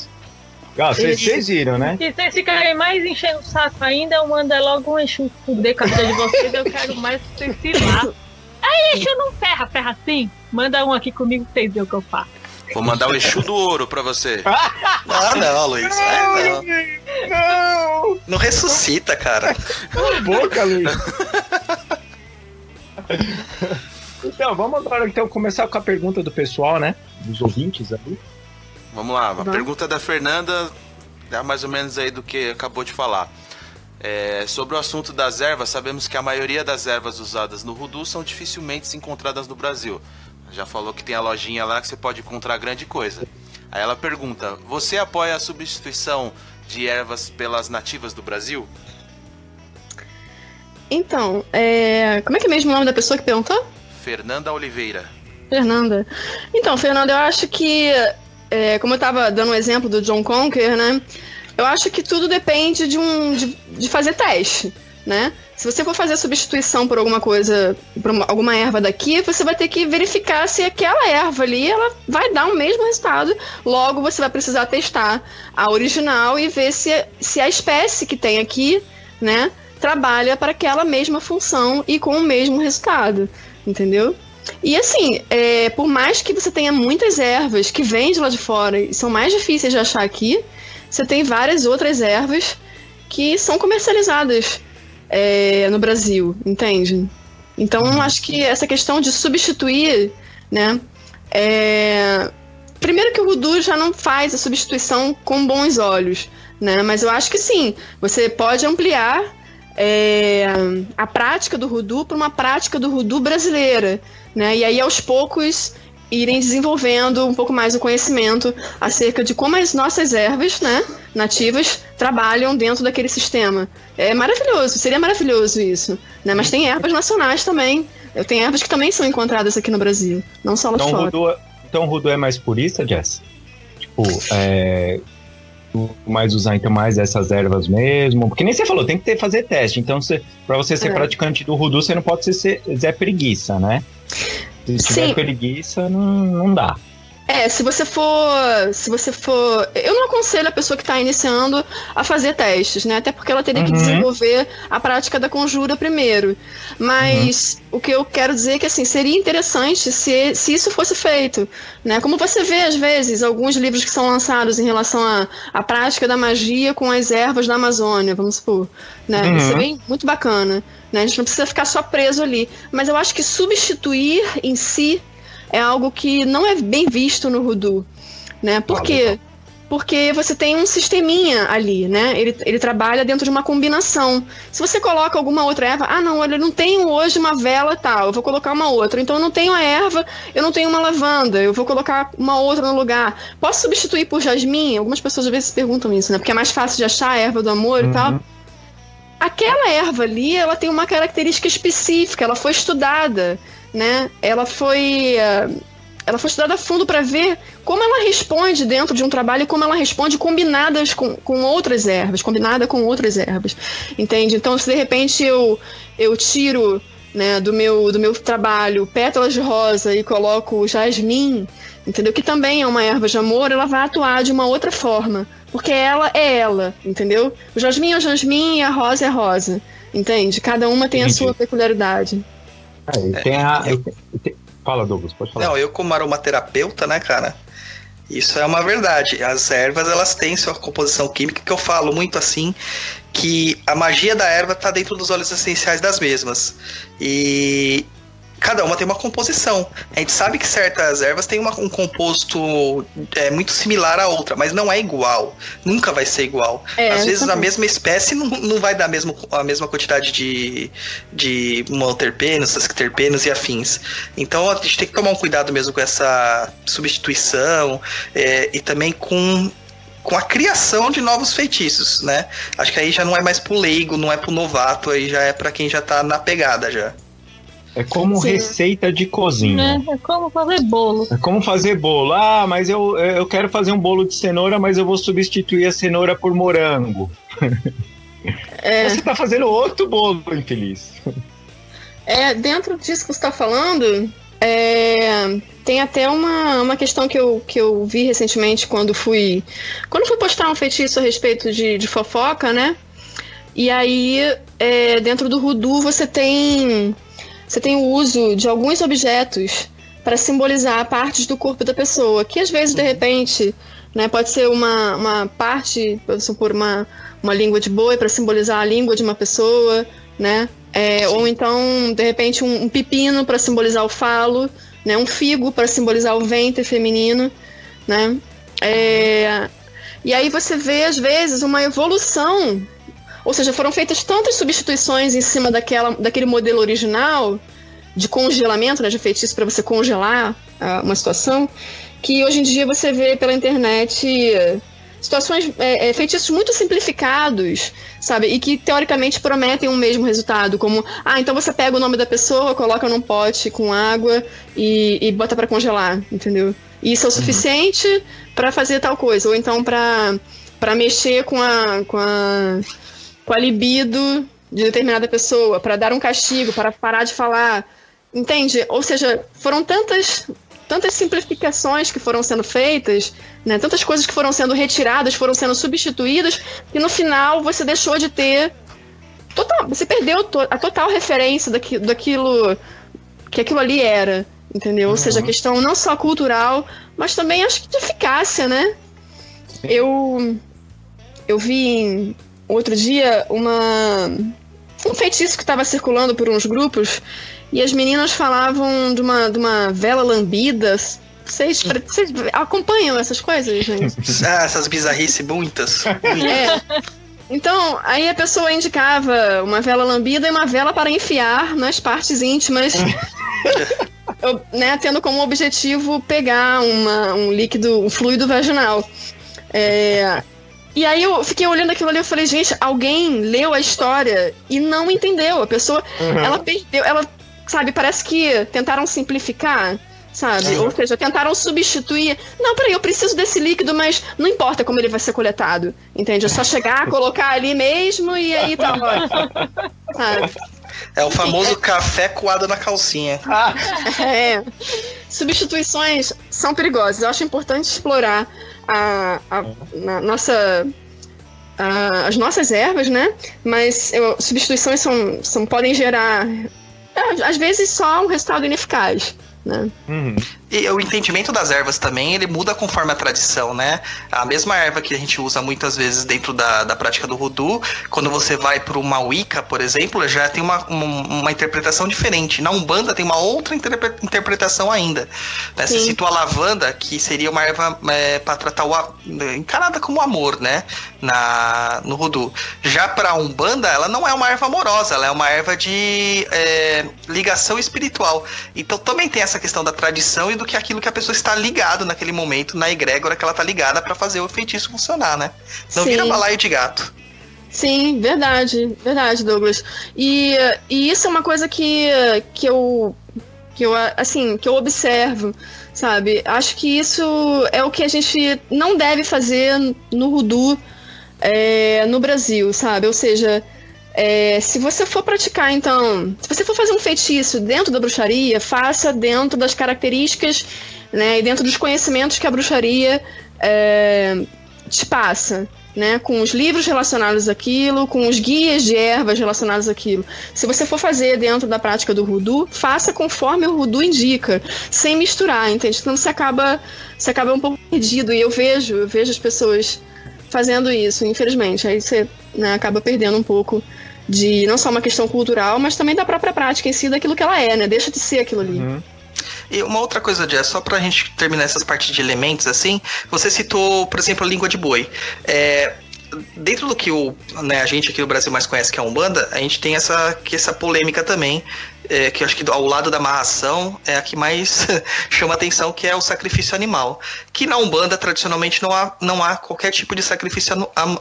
S6: Ah, Vocês viram, né?
S8: Se vocês ficarem mais enchendo o saco ainda, eu mando logo um Exu fuder com a vida de vocês. Eu quero mais que vocês se lá. Aí, Exu não ferra, ferra sim. Manda um aqui comigo pra vocês verem o que eu faço.
S4: Vou mandar o Exu do Ouro pra você.
S2: Ah, não, Luiz. Ah, não.
S6: Não!
S2: Não ressuscita, cara.
S6: Cala a boca, Luiz. Então, vamos agora então começar com a pergunta do pessoal, né? Dos ouvintes ali.
S4: Vamos lá, a
S5: Vamos.
S4: pergunta da Fernanda é mais ou menos aí do que acabou de falar. É, sobre o assunto das ervas, sabemos que a maioria das ervas usadas no Rudu são dificilmente encontradas no Brasil. Já falou que tem a lojinha lá que você pode encontrar grande coisa. Aí ela pergunta: Você apoia a substituição de ervas pelas nativas do Brasil?
S5: Então, é... como é que é mesmo o nome da pessoa que perguntou?
S4: Fernanda Oliveira.
S5: Fernanda. Então, Fernanda, eu acho que, é, como eu tava dando o exemplo do John Conker, né? Eu acho que tudo depende de um de, de fazer teste, né? Se você for fazer substituição por alguma coisa, por uma- alguma erva daqui, você vai ter que verificar se aquela erva ali ela vai dar o mesmo resultado. Logo, você vai precisar testar a original e ver se, se a espécie que tem aqui, né, trabalha para aquela mesma função e com o mesmo resultado, entendeu? E assim, é, por mais que você tenha muitas ervas que vêm de lá de fora e são mais difíceis de achar aqui, você tem várias outras ervas que são comercializadas é, no Brasil, entende? Então, eu acho que essa questão de substituir, né? é, Primeiro que o Rudu já não faz a substituição com bons olhos, né? Mas eu acho que sim, você pode ampliar é, a prática do Rudu para uma prática do Rudu brasileira, né? E aí aos poucos irem desenvolvendo um pouco mais o conhecimento acerca de como as nossas ervas, né, nativas, trabalham dentro daquele sistema. É maravilhoso, seria maravilhoso isso, né? Mas tem ervas nacionais também. Eu tenho ervas que também são encontradas aqui no Brasil, não só lá
S6: Então o
S5: fora.
S6: Rudu, então o Rudu é mais purista, Jess? Tipo, é. Mais usar então mais essas ervas mesmo. Porque nem você falou, tem que ter, fazer teste. Então, pra você ser
S5: É.
S6: praticante do Rudu, você não pode ser, ser Zé Preguiça, né? Se tiver
S5: Sim.
S6: preguiça, não, não dá.
S5: É, se você for. Se você for. Eu não aconselho a pessoa que está iniciando a fazer testes, né? Até porque ela teria que
S6: Uhum.
S5: desenvolver a prática da conjura primeiro. Mas o que eu quero dizer é que assim, seria interessante se, se isso fosse feito. Né? Como você vê, às vezes, alguns livros que são lançados em relação à à prática da magia com as ervas da Amazônia, vamos supor. Né?
S6: Uhum.
S5: Isso é bem, muito bacana. Né? A gente não precisa ficar só preso ali. Mas eu acho que substituir em si é algo que não é bem visto no Voodoo, né? Por
S6: Ah,
S5: quê? Porque você tem um sisteminha ali, né? Ele, ele trabalha dentro de uma combinação. Se você coloca alguma outra erva, ah, não, olha, eu não tenho hoje uma vela tal, eu vou colocar uma outra. Então eu não tenho a erva, eu não tenho uma lavanda, eu vou colocar uma outra no lugar. Posso substituir por jasmim? Algumas pessoas às vezes perguntam isso, né? Porque é mais fácil de achar a erva do amor e tal. Aquela erva ali, ela tem uma característica específica, ela foi estudada, né? Ela foi eh, ela foi estudada a fundo para ver como ela responde dentro de um trabalho e como ela responde combinadas com, com outras ervas, combinada com outras ervas. Entende? Então, se de repente eu, eu tiro né, do, meu, do meu trabalho pétalas de rosa e coloco jasmim, entendeu? Que também é uma erva de amor, ela vai atuar de uma outra forma. Porque ela é ela, entendeu? O jasmim é o jasmim e a rosa é a rosa. Entende? Cada uma tem
S6: Entendi.
S5: a sua peculiaridade.
S6: É, tem a- e tem- e tem- Fala, Douglas, pode falar.
S2: Não, eu como aromaterapeuta, né, cara? Isso é uma verdade. As ervas, elas têm sua composição química, que eu falo muito assim, que a magia da erva tá dentro dos óleos essenciais das mesmas. E cada uma tem uma composição. A gente sabe que certas ervas têm uma- um composto é, muito similar à outra, mas não é igual. Nunca vai ser igual.
S5: É,
S2: Às vezes a mesma espécie não, não vai dar mesmo, a mesma quantidade de, de monoterpenos, sesquiterpenos e afins. Então a gente tem que tomar um cuidado mesmo com essa substituição é, e também com, com a criação de novos feitiços, né? Acho que aí já não é mais pro leigo, não é pro novato, aí já é pra quem já tá na pegada já.
S6: É como
S5: Sim.
S6: receita de cozinha.
S8: Né? É como fazer bolo.
S6: É como fazer bolo. Ah, mas eu, eu quero fazer um bolo de cenoura, mas eu vou substituir a cenoura por morango.
S5: É.
S6: Você tá fazendo outro bolo, infeliz.
S5: É, dentro disso que você está falando, é, tem até uma, uma questão que eu, que eu vi recentemente quando fui. Quando fui postar um feitiço a respeito de, de fofoca, né? E aí, é, dentro do Rudu, você tem. Você tem o uso de alguns objetos para simbolizar partes do corpo da pessoa, que às vezes, de repente, né, pode ser uma, uma parte, vamos supor, uma, uma língua de boi para simbolizar a língua de uma pessoa, né? É, ou então, de repente, um, um pepino para simbolizar o falo, né? Um figo para simbolizar o ventre feminino, né? É, e aí você vê, às vezes, uma evolução. Ou seja, foram feitas tantas substituições em cima daquela, daquele modelo original de congelamento, né, de feitiço para você congelar ah, uma situação, que hoje em dia você vê pela internet eh, situações, é, é, feitiços muito simplificados, sabe? E que teoricamente prometem um mesmo resultado, como, ah, então você pega o nome da pessoa, coloca num pote com água e, e bota para congelar, entendeu? E isso é o suficiente para fazer tal coisa, ou então para para mexer com a, com a com a libido de determinada pessoa, para dar um castigo, para parar de falar, entende? Ou seja, foram tantas tantas simplificações que foram sendo feitas, né, tantas coisas que foram sendo retiradas, foram sendo substituídas, que no final você deixou de ter. Total, você perdeu to- a total referência daqui, daquilo que aquilo ali era. Entendeu? Ou seja, a questão não só cultural, mas também acho que de eficácia, né? Eu, eu vi outro dia uma, um feitiço que estava circulando por uns grupos e as meninas falavam de uma, de uma vela lambida. Vocês, vocês acompanham essas coisas, gente?
S2: Ah, essas bizarrices muitas.
S5: É. Então, aí a pessoa indicava uma vela lambida e uma vela para enfiar nas partes íntimas, né, tendo como objetivo pegar uma, um líquido, um fluido vaginal. É, e aí eu fiquei olhando aquilo ali e falei, gente, alguém leu a história e não entendeu. A pessoa, ela perdeu, ela, sabe, parece que tentaram simplificar. Sabe? Ou seja, tentaram substituir. Não, peraí, eu preciso desse líquido, mas não importa como ele vai ser coletado. Entende? É só chegar, colocar ali mesmo e aí tá ótimo. Sabe?
S2: É o famoso café coado na calcinha.
S6: Ah,
S5: É. Substituições são perigosas. Eu acho importante explorar a, a- na nossa, a- as nossas ervas, né? Mas eu- substituições são, são, podem gerar, é, às vezes, só um resultado ineficaz. Né?
S6: uhum.
S2: E o entendimento das ervas também, ele muda conforme a tradição, né? A mesma erva que a gente usa muitas vezes dentro da, da prática do Voodoo, quando você vai para uma Wicca, por exemplo, já tem uma, uma, uma interpretação diferente. Na Umbanda tem uma outra interpre- interpretação ainda. Né? Você citou a lavanda, que seria uma erva para tratar o... a- encarada como amor, né? Na, no Voodoo. Já para a Umbanda, ela não é uma erva amorosa, ela é uma erva de é, ligação espiritual. Então também tem essa questão da tradição e do que aquilo que a pessoa está ligado naquele momento, na egrégora que ela tá ligada para fazer o feitiço funcionar, né? Não
S5: Sim.
S2: vira balaio de gato.
S5: Sim, verdade, verdade, Douglas. E, e isso é uma coisa que, que eu que eu assim, que eu observo, sabe? Acho que isso é o que a gente não deve fazer no Voodoo é, no Brasil, sabe? Ou seja, é, se você for praticar, então, se você for fazer um feitiço dentro da bruxaria, faça dentro das características, né, e dentro dos conhecimentos que a bruxaria é, te passa, né, com os livros relacionados àquilo, com os guias de ervas relacionados àquilo. Se você for fazer dentro da prática do voodoo, faça conforme o voodoo indica, sem misturar, entende? Senão você acaba, você acaba um pouco perdido. E eu vejo, eu vejo as pessoas fazendo isso, infelizmente. Aí você né, acaba perdendo um pouco de não só uma questão cultural, mas também da própria prática em si, daquilo que ela é, né? Deixa de ser aquilo ali.
S6: Uhum.
S2: E uma outra coisa, Jess, só pra gente terminar essas partes de elementos, assim, você citou, por exemplo, a língua de boi. É, dentro do que o, né, a gente aqui no Brasil mais conhece, que é a Umbanda, a gente tem essa, que essa polêmica também, é, que acho que ao lado da amarração é a que mais chama atenção, que é o sacrifício animal. Que na Umbanda, tradicionalmente, não há, não há qualquer tipo de sacrifício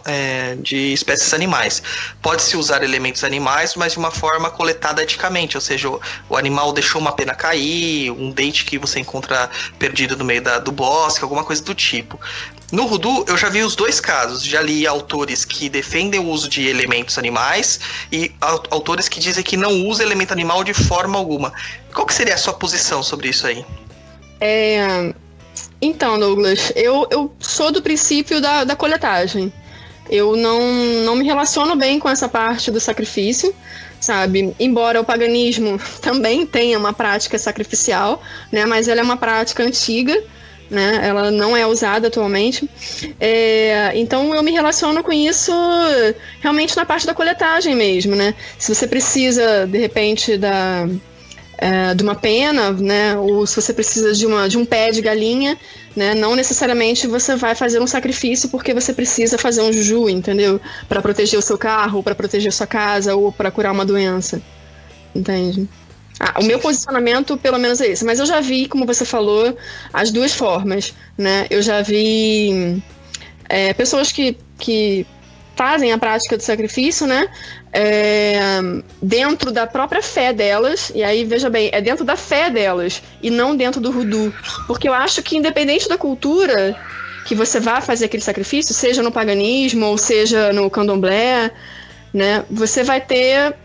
S2: é, de espécies animais. Pode-se usar elementos animais, mas de uma forma coletada eticamente, ou seja, o, o animal deixou uma pena cair, um dente que você encontra perdido no meio da- do bosque, alguma coisa do tipo. No Voodoo, eu já vi os dois casos. Já li autores que defendem o uso de elementos animais e au- autores que dizem que não usa elemento animal de forma alguma. Qual que seria a sua posição sobre isso aí?
S5: É, então, Douglas, eu, eu sou do princípio da, da coletagem. Eu não, não me relaciono bem com essa parte do sacrifício, sabe? Embora o paganismo também tenha uma prática sacrificial, né? Mas ela é uma prática antiga, né? Ela não é usada atualmente. É, então eu me relaciono com isso realmente na parte da coletagem mesmo, né? Se você precisa, de repente, da é, de uma pena, né? Ou se você precisa de, uma, de um pé de galinha, né? Não necessariamente você vai fazer um sacrifício porque você precisa fazer um juju, entendeu? Para proteger o seu carro, para proteger a sua casa ou para curar uma doença, entende? Ah, o meu posicionamento, pelo menos, é esse. Mas eu já vi, como você falou, as duas formas, né? Eu já vi é, pessoas que, que fazem a prática do sacrifício, né? É, dentro da própria fé delas, e aí veja bem, é dentro da fé delas e não dentro do voodoo. Porque eu acho que, independente da cultura que você vá fazer aquele sacrifício, seja no paganismo ou seja no candomblé, né? Você vai ter.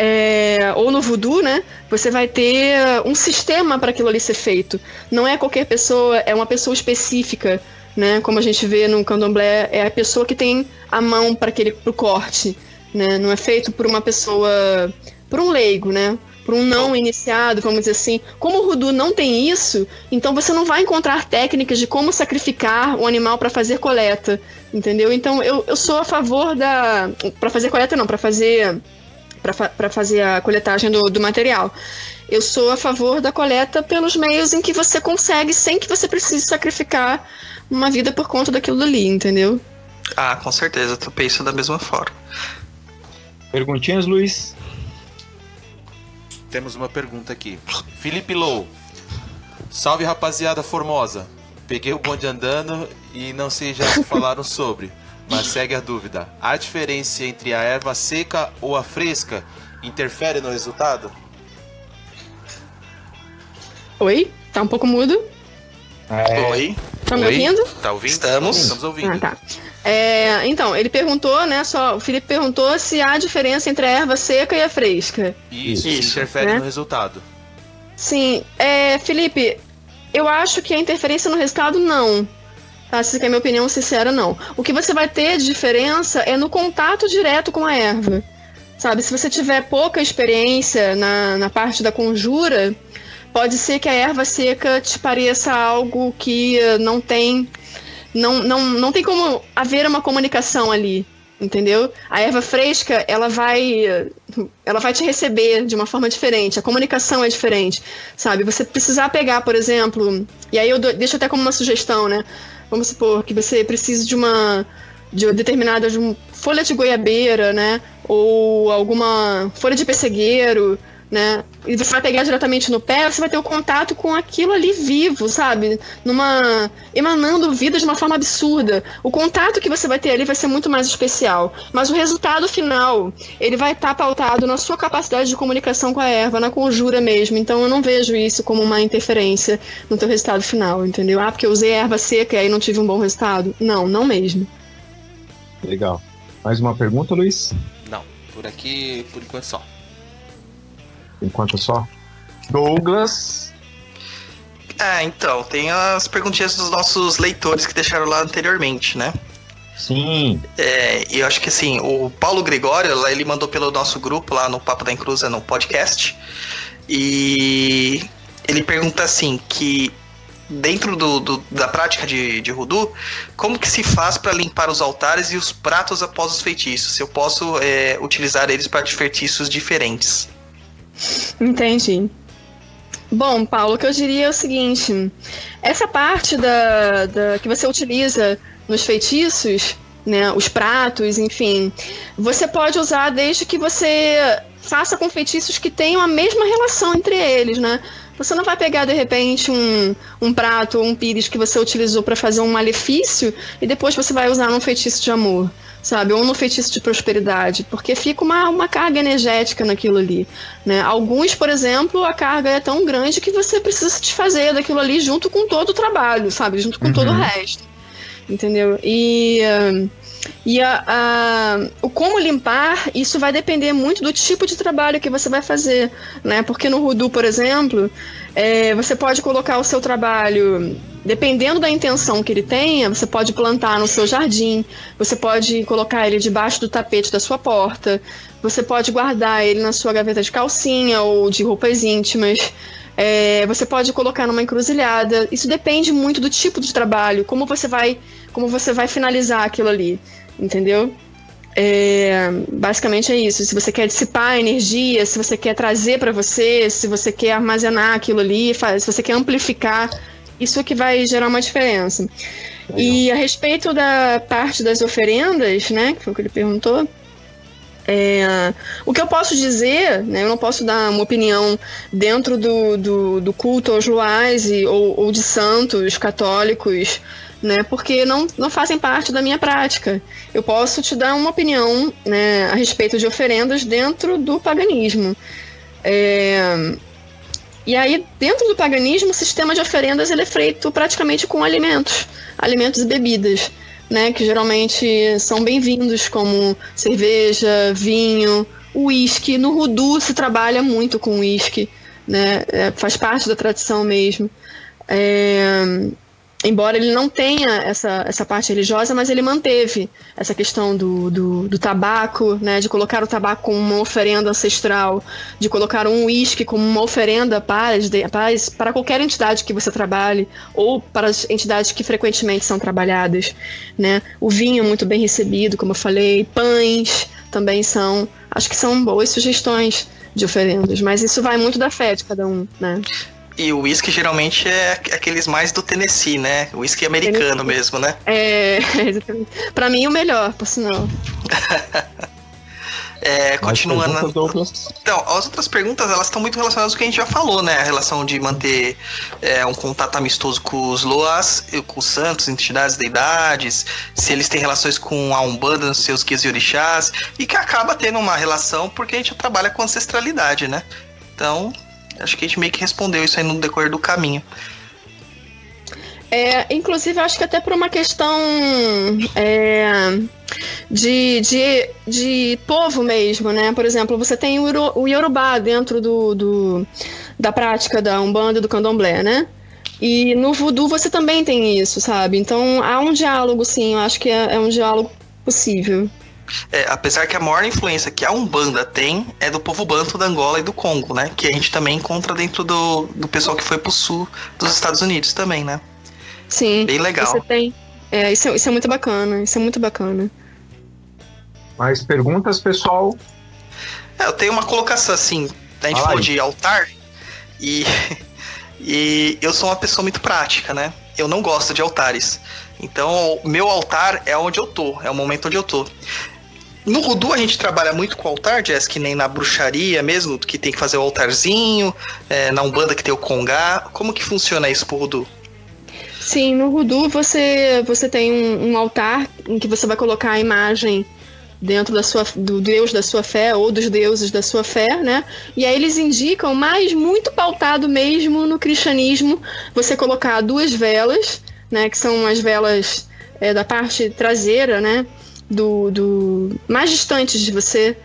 S5: É, ou no voodoo, né? Você vai ter um sistema para aquilo ali ser feito. Não é qualquer pessoa, é uma pessoa específica, né? Como a gente vê no candomblé, é a pessoa que tem a mão para aquele pro corte, né? Não é feito por uma pessoa, por um leigo, né? Por um não iniciado, vamos dizer assim. Como o voodoo não tem isso, então você não vai encontrar técnicas de como sacrificar um animal para fazer coleta, entendeu? Então eu, eu sou a favor da para fazer coleta não, para fazer para fa fazer a coletagem do, do material. Eu sou a favor da coleta pelos meios em que você consegue sem que você precise sacrificar uma vida por conta daquilo dali, entendeu?
S2: Ah, com certeza, eu penso da mesma forma.
S6: Perguntinhas, Luiz?
S4: Temos uma pergunta aqui. Felipe Low. Salve rapaziada formosa. Peguei o bonde andando e não sei já se falaram sobre, mas segue a dúvida. A diferença entre a erva seca ou a fresca interfere no resultado?
S5: Oi? Tá um pouco mudo?
S6: É,
S2: Oi?
S5: Tá me
S4: Oi?
S5: ouvindo?
S4: Tá ouvindo?
S2: Estamos.
S4: Estamos ouvindo.
S5: Ah, tá. É, então, ele perguntou, né? Só, o Felipe perguntou se há diferença entre a erva seca e a fresca.
S4: Isso,
S2: Isso.
S4: interfere
S5: Né?
S4: no resultado.
S5: Sim, é, Felipe, eu acho que a interferência no resultado não. Tá? Se você quer minha opinião sincera, não. O que você vai ter de diferença é no contato direto com a erva. Sabe, se você tiver pouca experiência na, na parte da conjura, pode ser que a erva seca te pareça algo que eh, não tem. Não, não, não tem como haver uma comunicação ali. Entendeu? A erva fresca, ela vai. Ela vai te receber de uma forma diferente. A comunicação é diferente. Sabe? Você precisar pegar, por exemplo. E aí eu deixo até como uma sugestão, né? Vamos supor que você precise de uma. De uma determinada de um, folha de goiabeira, né? Ou alguma folha de pessegueiro, né? E você vai pegar diretamente no pé, você vai ter o contato com aquilo ali vivo, sabe? Numa. emanando vida de uma forma absurda. O contato que você vai ter ali vai ser muito mais especial. Mas o resultado final, ele vai estar pautado na sua capacidade de comunicação com a erva, na conjura mesmo. Então eu não vejo isso como uma interferência no teu resultado final, entendeu? Ah, porque eu usei erva seca e aí não tive um bom resultado. Não, não mesmo.
S6: Legal. Mais uma pergunta, Luiz?
S4: Não, por aqui, por enquanto só.
S6: Enquanto só. Douglas.
S2: Ah, então, tem as perguntinhas dos nossos leitores que deixaram lá anteriormente, né?
S6: Sim.
S2: É, e eu acho que assim, o Paulo Gregório, lá, ele mandou pelo nosso grupo lá no Papo da Encruza, no podcast. E ele pergunta assim, que dentro do, do- da prática de, de Rudu, como que se faz para limpar os altares e os pratos após os feitiços? Se eu posso é, utilizar eles para feitiços diferentes.
S5: Entendi. Bom, Paulo, o que eu diria é o seguinte: essa parte da, da- que você utiliza nos feitiços, né, os pratos, enfim, você pode usar desde que você faça com feitiços que tenham a mesma relação entre eles, né? Você não vai pegar de repente um, um prato ou um pires que você utilizou para fazer um malefício e depois você vai usar num feitiço de amor, sabe? Ou no feitiço de prosperidade, porque fica uma, uma carga energética naquilo ali. Né? Alguns, por exemplo, a carga é tão grande que você precisa se desfazer daquilo ali junto com todo o trabalho, sabe? Junto com todo o resto. Entendeu? E, e a, a- o como limpar, isso vai depender muito do tipo de trabalho que você vai fazer. Né? Porque no Rudu, por exemplo, é, você pode colocar o seu trabalho, dependendo da intenção que ele tenha, você pode plantar no seu jardim, você pode colocar ele debaixo do tapete da sua porta, você pode guardar ele na sua gaveta de calcinha ou de roupas íntimas. É, você pode colocar numa encruzilhada. Isso depende muito do tipo de trabalho, como você vai, como você vai finalizar aquilo ali, entendeu? É, basicamente é isso. Se você quer dissipar a energia, se você quer trazer para você, se você quer armazenar aquilo ali, se você quer amplificar, isso é que vai gerar uma diferença. E a respeito da parte das oferendas, né, que foi o que ele perguntou, é, o que eu posso dizer, né, eu não posso dar uma opinião dentro do, do, do culto aos luais e, ou, ou de santos católicos, né, porque não, não fazem parte da minha prática. Eu posso te dar uma opinião né, a respeito de oferendas dentro do paganismo. É, e aí, dentro do paganismo, o sistema de oferendas ele é feito praticamente com alimentos, alimentos e bebidas, né, que geralmente são bem-vindos, como cerveja, vinho, uísque. No Rudu se trabalha muito com uísque, né, é, faz parte da tradição mesmo. É, embora ele não tenha essa, essa parte religiosa, mas ele manteve essa questão do, do, do tabaco, né, de colocar o tabaco como uma oferenda ancestral, de colocar um uísque como uma oferenda para, para, para qualquer entidade que você trabalhe, ou para as entidades que frequentemente são trabalhadas. Né. O vinho é muito bem recebido, como eu falei, pães também são, acho que são boas sugestões de oferendas, mas isso vai muito da fé de cada um, né.
S2: E o whisky geralmente é aqueles mais do Tennessee, né? O whisky americano
S5: Tennessee.
S2: mesmo, né?
S5: É, exatamente. Pra mim, o melhor, por sinal.
S2: É, continuando. Então, as outras perguntas, elas estão muito relacionadas ao que a gente já falou, né? A relação de manter é, um contato amistoso com os Loas, e com os santos, entidades, deidades, se eles têm relações com a Umbanda, nos seus guias e orixás, e que acaba tendo uma relação porque a gente trabalha com ancestralidade, né? Então, acho que a gente meio que respondeu isso aí no decorrer do caminho.
S5: É, inclusive, acho que até por uma questão é, de, de, de povo mesmo, né? Por exemplo, você tem o Yorubá dentro do, do- da prática da Umbanda e do Candomblé, né? E no Voodoo você também tem isso, sabe? Então há um diálogo, sim, eu acho que é, é um diálogo possível.
S2: É, apesar que a maior influência que a Umbanda tem é do povo banto da Angola e do Congo, né? Que a gente também encontra dentro do, do pessoal que foi pro sul dos Estados Unidos também, né?
S5: Sim.
S2: Bem legal.
S5: Você tem. É, isso, é- isso é muito bacana, isso é muito bacana.
S6: Mais perguntas, pessoal?
S2: É, eu tenho uma colocação assim, a gente falou de altar e, e eu sou uma pessoa muito prática, né? Eu não gosto de altares. Então, o meu altar é onde eu tô, é o momento onde eu tô. No Rudu a gente trabalha muito com altar, Jess, que nem na bruxaria mesmo, que tem que fazer o altarzinho, é, na Umbanda que tem o congá. Como que funciona isso pro Rudu?
S5: Sim, no Voodoo você, você tem um, um altar em que você vai colocar a imagem dentro da sua, do deus da sua fé ou dos deuses da sua fé, né? E aí eles indicam, mas muito pautado mesmo no cristianismo, você colocar duas velas, né? Que são as velas é, da parte traseira, né? Do, do mais distantes de você,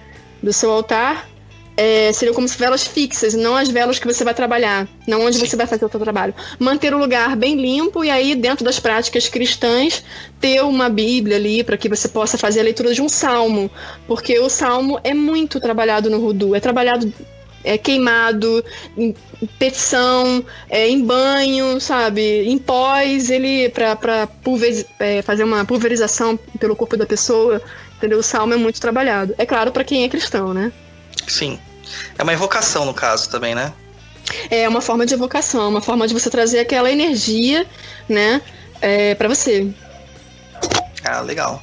S5: do seu altar. É, seriam como se velas fixas, não as velas que você vai trabalhar, não onde você vai fazer o seu trabalho. Manter o lugar bem limpo e aí, dentro das práticas cristãs, ter uma Bíblia ali para que você possa fazer a leitura de um salmo, porque o salmo é muito trabalhado no Rudu, é trabalhado é queimado, em petição, é, em banho, sabe? Em pós, ele para é, fazer uma pulverização pelo corpo da pessoa, entendeu? O salmo é muito trabalhado. É claro para quem é cristão, né?
S2: Sim. É uma evocação no caso também, né?
S5: É uma forma de evocação, uma forma de você trazer aquela energia, né, é, para você.
S2: Ah, legal.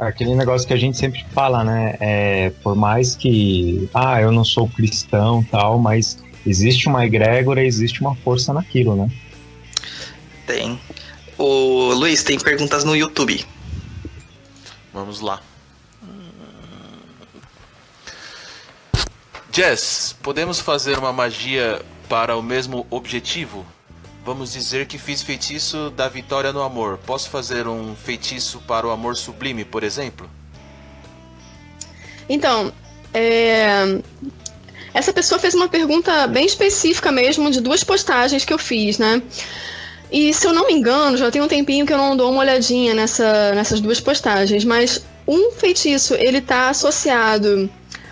S6: Aquele negócio que a gente sempre fala, né? É, por mais que, ah, eu não sou cristão tal, mas existe uma egrégora, existe uma força naquilo, né?
S2: Tem. O Luiz, tem perguntas no YouTube.
S4: Vamos lá. Jess, podemos fazer uma magia para o mesmo objetivo? Vamos dizer que fiz feitiço da vitória no amor. Posso fazer um feitiço para o amor sublime, por exemplo?
S5: Então, é, essa pessoa fez uma pergunta bem específica mesmo de duas postagens que eu fiz, né? E se eu não me engano, já tem um tempinho que eu não dou uma olhadinha nessa, nessas duas postagens, mas um feitiço ele tá associado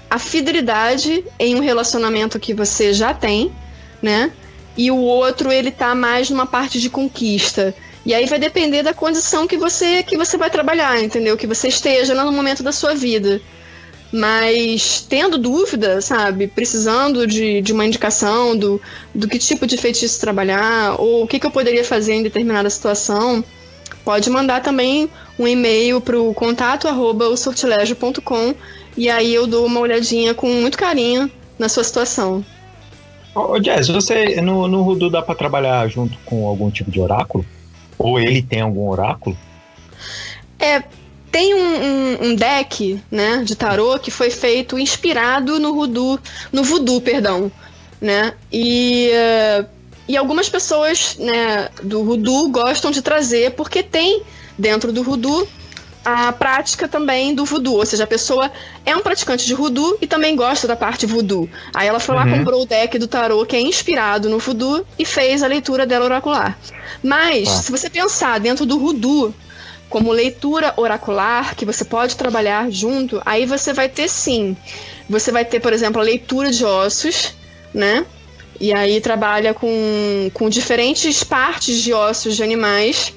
S5: à fidelidade em um relacionamento que você já tem, né? E o outro ele tá mais numa parte de conquista. E aí vai depender da condição que você que você vai trabalhar, entendeu? Que você esteja no momento da sua vida. Mas tendo dúvida, sabe, precisando de, de uma indicação do, do que tipo de feitiço trabalhar, ou o que, que eu poderia fazer em determinada situação, pode mandar também um e-mail para o contato arroba e aí eu dou uma olhadinha com muito carinho na sua situação.
S6: Ô, Jazz, você no, no Rudu dá pra trabalhar junto com algum tipo de oráculo? Ou ele tem algum oráculo?
S5: É, tem um, um, um deck, né, de tarô que foi feito inspirado no voodoo, no voodoo, perdão, né? E e algumas pessoas, né, do voodoo gostam de trazer porque tem dentro do voodoo a prática também do voodoo, ou seja, a pessoa é um praticante de voodoo e também gosta da parte voodoo. Aí ela foi lá,
S6: Uhum.
S5: comprou o deck do tarô que é inspirado no voodoo e fez a leitura dela oracular. Mas,
S6: Tá.
S5: se você pensar dentro do voodoo como leitura oracular, que você pode trabalhar junto, aí você vai ter sim. Você vai ter, por exemplo, a leitura de ossos, né? E aí trabalha com, com diferentes partes de ossos de animais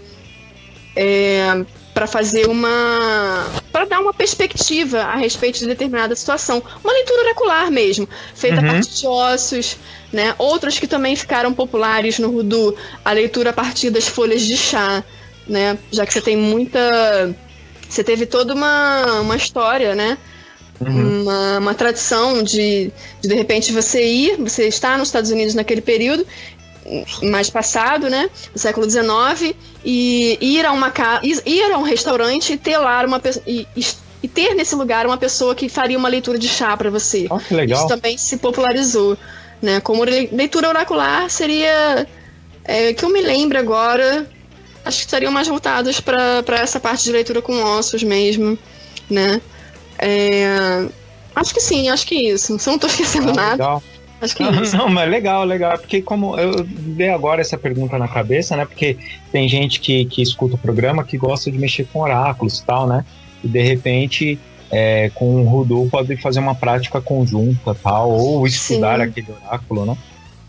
S5: é, para fazer uma. para dar uma perspectiva a respeito de determinada situação. Uma leitura oracular mesmo, feita a
S6: Uhum.
S5: partir de ossos, né? Outras que também ficaram populares no Rudu, a leitura a partir das folhas de chá, né? Já que você tem muita. Você teve toda uma, uma história, né? Uma, uma tradição de, de de repente você ir, você está nos Estados Unidos naquele período mais passado, né, do século XIX, e ir a uma ca... ir a um restaurante e ter lá uma pe- e, ter nesse lugar uma pessoa que faria uma leitura de chá para você.
S6: Ó, que legal.
S5: Isso também se popularizou, né? Como le- leitura oracular seria é, que eu me lembro agora, acho que estariam mais voltados para essa parte de leitura com ossos mesmo, né? É, acho que sim, acho que isso. Se eu não tô esquecendo
S6: Ah,
S5: nada,
S6: legal.
S5: Acho que
S6: Não,
S5: é isso.
S6: não, mas legal, legal. Porque como eu dei agora essa pergunta na cabeça, né? Porque tem gente que, que escuta o programa que gosta de mexer com oráculos e tal, né? E de repente, é, com o Rudu pode fazer uma prática conjunta tal, ou estudar
S5: Sim.
S6: aquele oráculo, né?